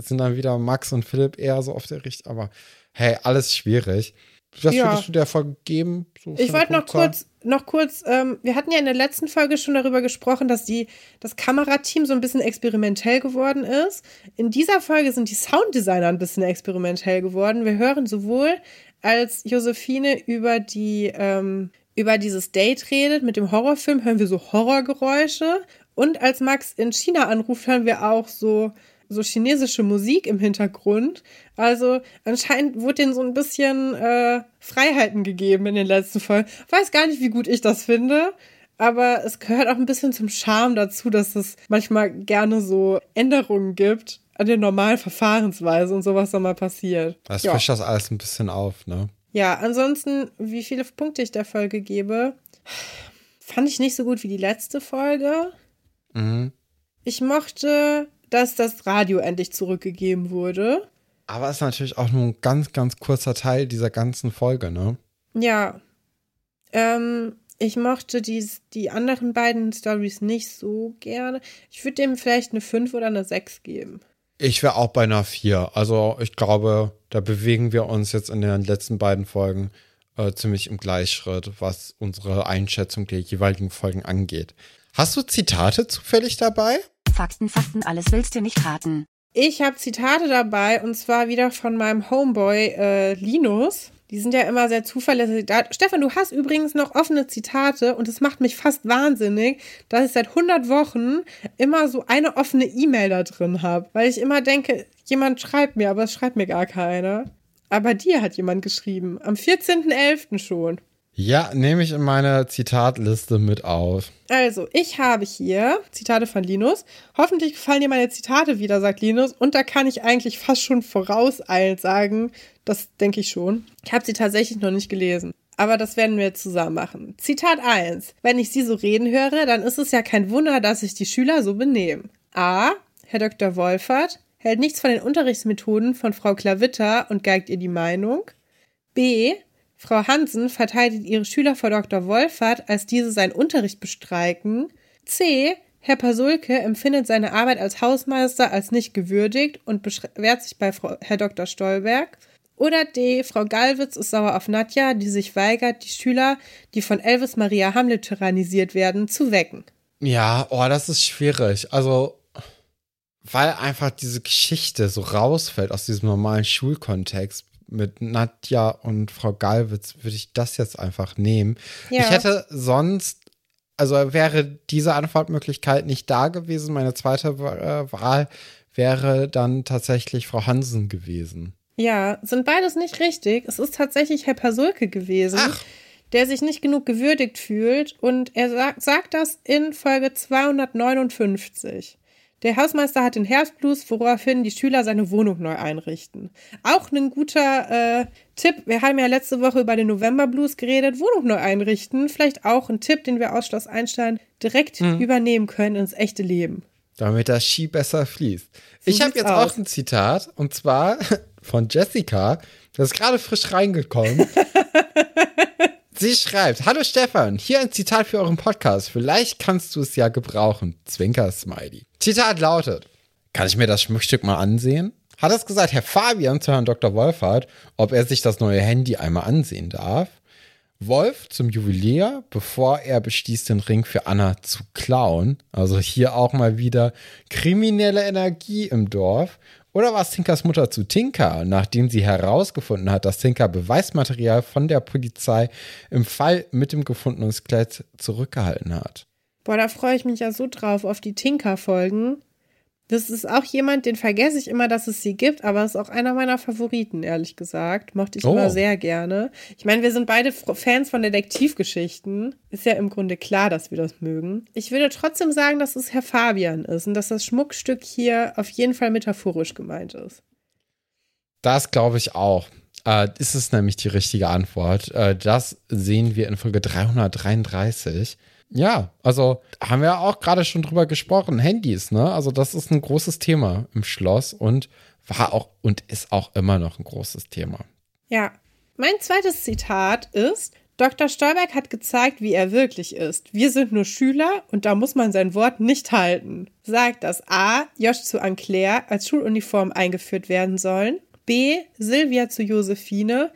sind dann wieder Max und Philipp eher so auf der Richtung. Aber hey, alles schwierig. Was Ja. würdest du der Folge geben? So Ich wollte noch kurz, noch kurz, ähm, wir hatten ja in der letzten Folge schon darüber gesprochen, dass die, das Kamerateam so ein bisschen experimentell geworden ist. In dieser Folge sind die Sounddesigner ein bisschen experimentell geworden. Wir hören sowohl, als Josephine über die, ähm, über dieses Date redet mit dem Horrorfilm, hören wir so Horrorgeräusche. Und als Max in China anruft, hören wir auch so, so chinesische Musik im Hintergrund. Also anscheinend wurde denen so ein bisschen äh, Freiheiten gegeben in den letzten Folgen. Weiß gar nicht, wie gut ich das finde. Aber es gehört auch ein bisschen zum Charme dazu, dass es manchmal gerne so Änderungen gibt an der normalen Verfahrensweise und sowas dann mal passiert. Das ja. frischt das alles ein bisschen auf, ne? ja, ansonsten, wie viele Punkte ich der Folge gebe, fand ich nicht so gut wie die letzte Folge. Mhm. Ich mochte, dass das Radio endlich zurückgegeben wurde. Aber es ist natürlich auch nur ein ganz, ganz kurzer Teil dieser ganzen Folge, ne? Ja. Ähm, ich mochte die, die anderen beiden Stories nicht so gerne. Ich würde dem vielleicht eine 5 oder eine 6 geben. Ich wäre auch bei einer 4. Also ich glaube, da bewegen wir uns jetzt in den letzten beiden Folgen äh, ziemlich im Gleichschritt, was unsere Einschätzung der jeweiligen Folgen angeht. Hast du Zitate zufällig dabei? Fakten, Fakten, alles willst du nicht raten. Ich habe Zitate dabei und zwar wieder von meinem Homeboy äh, Linus. Die sind ja immer sehr zuverlässig. Da, Stefan, du hast übrigens noch offene Zitate und es macht mich fast wahnsinnig, dass ich seit 100 Wochen immer so eine offene E-Mail da drin habe. Weil ich immer denke, jemand schreibt mir, aber es schreibt mir gar keiner. Aber dir hat jemand geschrieben. Am 14.11. schon. Ja, nehme ich in meine Zitatliste mit auf. Also, ich habe hier Zitate von Linus. Hoffentlich gefallen dir meine Zitate wieder, sagt Linus. Und da kann ich eigentlich fast schon vorauseilend sagen, das denke ich schon. Ich habe sie tatsächlich noch nicht gelesen. Aber das werden wir jetzt zusammen machen. Zitat 1. Wenn ich Sie so reden höre, dann ist es ja kein Wunder, dass sich die Schüler so benehmen. A. Herr Dr. Wolfert hält nichts von den Unterrichtsmethoden von Frau Klavitter und geigt ihr die Meinung. B. Frau Hansen verteidigt ihre Schüler vor Dr. Wolfert, als diese seinen Unterricht bestreiken. C. Herr Pasulke empfindet seine Arbeit als Hausmeister als nicht gewürdigt und beschwert sich bei Frau, Herr Dr. Stolberg. Oder D. Frau Gallwitz ist sauer auf Nadja, die sich weigert, die Schüler, die von Elvis Maria Hamlet tyrannisiert werden, zu wecken. Ja, oh, das ist schwierig. Also, weil einfach diese Geschichte so rausfällt aus diesem normalen Schulkontext mit Nadja und Frau Galwitz, würde ich das jetzt einfach nehmen. Ja. Ich hätte sonst also wäre diese Antwortmöglichkeit nicht da gewesen. Meine zweite äh, Wahl wäre dann tatsächlich Frau Hansen gewesen. Ja, sind beides nicht richtig. Es ist tatsächlich Herr Pasulke gewesen, Ach. der sich nicht genug gewürdigt fühlt. Und er sagt, sagt das in Folge 259. Der Hausmeister hat den Herbstblues, woraufhin die Schüler seine Wohnung neu einrichten. Auch ein guter äh, Tipp. Wir haben ja letzte Woche über den Novemberblues geredet. Wohnung neu einrichten. Vielleicht auch ein Tipp, den wir aus Schloss Einstein direkt übernehmen können ins echte Leben. Damit das Ski besser fließt. ich habe jetzt aus. auch ein Zitat und zwar von Jessica. Das ist gerade frisch reingekommen. Sie schreibt: Hallo Stefan, hier ein Zitat für euren Podcast. Vielleicht kannst du es ja gebrauchen. Zwinker Smiley. Zitat lautet: Kann ich mir das Schmuckstück mal ansehen? Hat es gesagt, Herr Fabian zu Herrn Dr. Wolfert, ob er sich das neue Handy einmal ansehen darf? Wolf zum Juwelier, bevor er beschließt, den Ring für Anna zu klauen. Also hier auch mal wieder kriminelle Energie im Dorf. Oder war es Tinkers Mutter zu Tinker, nachdem sie herausgefunden hat, dass Tinker Beweismaterial von der Polizei im Fall mit dem gefundenen Skelett zurückgehalten hat? Boah, da freue ich mich ja so drauf auf die Tinker-Folgen. Das ist auch jemand, den vergesse ich immer, dass es sie gibt, aber ist auch einer meiner Favoriten, ehrlich gesagt. Mochte ich Oh. immer sehr gerne. Ich meine, wir sind beide Fans von Detektivgeschichten. Ist ja im Grunde klar, dass wir das mögen. Ich würde trotzdem sagen, dass es Herr Fabian ist und dass das Schmuckstück hier auf jeden Fall metaphorisch gemeint ist. Das glaube ich auch. Äh, ist es nämlich die richtige Antwort. Äh, das sehen wir in Folge 333. Ja, also haben wir auch gerade schon drüber gesprochen. Handys, ne? Also das ist ein großes Thema im Schloss und war auch und ist auch immer noch ein großes Thema. Ja. Mein zweites Zitat ist, Dr. Stolberg hat gezeigt, wie er wirklich ist. Wir sind nur Schüler und da muss man sein Wort nicht halten. Sagt, dass A. Josh zu Anclair als Schuluniform eingeführt werden sollen. B. Silvia zu Josephine,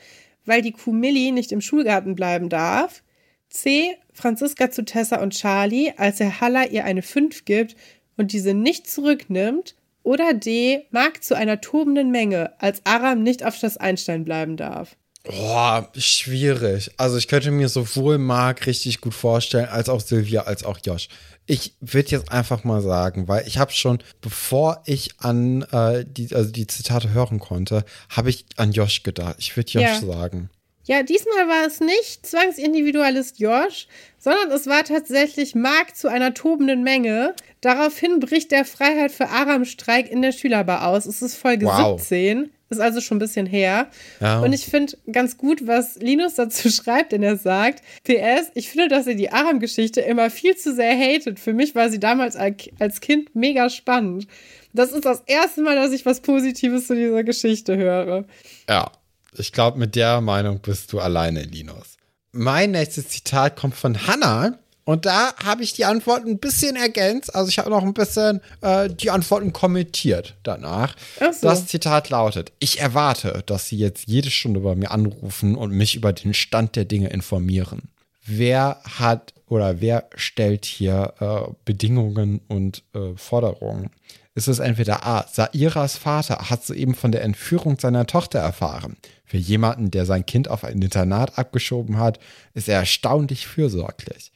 weil die Kuh Millie nicht im Schulgarten bleiben darf. C. Franziska zu Tessa und Charlie, als Herr Haller ihr eine 5 gibt und diese nicht zurücknimmt. Oder D. Mark zu einer tobenden Menge, als Aram nicht auf Schloss Einstein bleiben darf. Boah, schwierig. Also ich könnte mir sowohl Marc richtig gut vorstellen, als auch Silvia, als auch Josh. Ich würde jetzt einfach mal sagen, weil ich habe schon, bevor ich an äh, die, also die Zitate hören konnte, habe ich an Josh gedacht. Ich würde Josh Ja. sagen. Ja, diesmal war es nicht Zwangsindividualist Josh, sondern es war tatsächlich Mark zu einer tobenden Menge. Daraufhin bricht der Freiheit für Aram-Streik in der Schülerbar aus. Es ist Folge Wow. 17, ist also schon ein bisschen her. Ja. Und ich finde ganz gut, was Linus dazu schreibt, denn er sagt, PS, ich finde, dass ihr die Aram-Geschichte immer viel zu sehr hatet. Für mich war sie damals al- als Kind mega spannend. Das ist das erste Mal, dass ich was Positives zu dieser Geschichte höre. Ja, ich glaube, mit der Meinung bist du alleine, Linus. Mein nächstes Zitat kommt von Hannah. Und da habe ich die Antworten ein bisschen ergänzt. Also ich habe noch ein bisschen äh, die Antworten kommentiert danach. Ach so. Das Zitat lautet, ich erwarte, dass Sie jetzt jede Stunde bei mir anrufen und mich über den Stand der Dinge informieren. Wer hat oder wer stellt hier äh, Bedingungen und äh, Forderungen? Ist es entweder A, Sairas Vater hat soeben von der Entführung seiner Tochter erfahren. Für jemanden, der sein Kind auf ein Internat abgeschoben hat, ist er erstaunlich fürsorglich.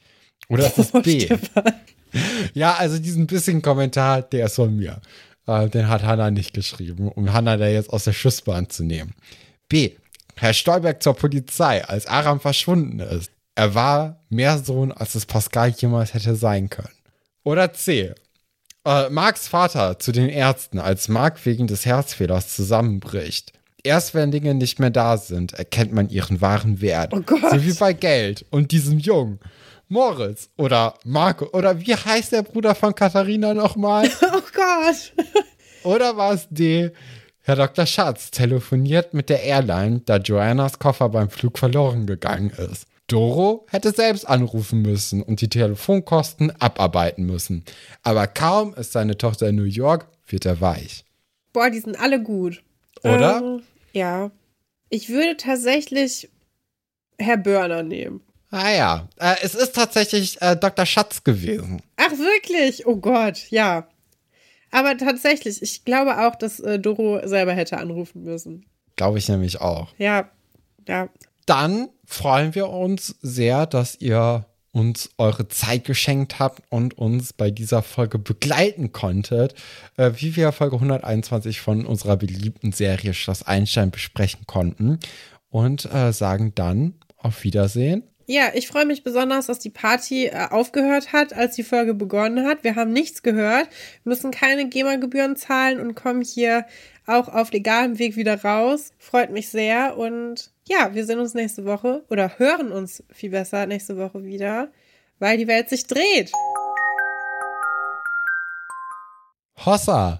Oder ist es B? Ja, also diesen bisschen Kommentar, der ist von mir. Äh, den hat Hanna nicht geschrieben, um Hanna da jetzt aus der Schussbahn zu nehmen. B. Herr Stolberg zur Polizei, als Aram verschwunden ist. Er war mehr Sohn, als es Pascal jemals hätte sein können. Oder C. Äh, Marks Vater zu den Ärzten, als Mark wegen des Herzfehlers zusammenbricht. Erst wenn Dinge nicht mehr da sind, erkennt man ihren wahren Wert. Oh Gott. So wie bei Geld und diesem Jungen. Moritz oder Marco oder wie heißt der Bruder von Katharina nochmal? Oh Gott. Oder war es D? Herr Dr. Schatz telefoniert mit der Airline, da Joannas Koffer beim Flug verloren gegangen ist. Doro hätte selbst anrufen müssen und die Telefonkosten abarbeiten müssen. Aber kaum ist seine Tochter in New York, wird er weich. Boah, die sind alle gut. Oder? Ähm, ja. Ich würde tatsächlich Herr Börner nehmen. Ah ja, äh, es ist tatsächlich äh, Dr. Schatz gewesen. Ach, wirklich? Oh Gott, ja. Aber tatsächlich, ich glaube auch, dass äh, Doro selber hätte anrufen müssen. Glaube ich nämlich auch. Ja, ja. Dann freuen wir uns sehr, dass ihr uns eure Zeit geschenkt habt und uns bei dieser Folge begleiten konntet, äh, wie wir Folge 121 von unserer beliebten Serie Schloss Einstein besprechen konnten. Und äh, sagen dann auf Wiedersehen. Ja, ich freue mich besonders, dass die Party äh, aufgehört hat, als die Folge begonnen hat. Wir haben nichts gehört, müssen keine GEMA-Gebühren zahlen und kommen hier auch auf legalem Weg wieder raus. Freut mich sehr und ja, wir sehen uns nächste Woche oder hören uns viel besser nächste Woche wieder, weil die Welt sich dreht. Hossa!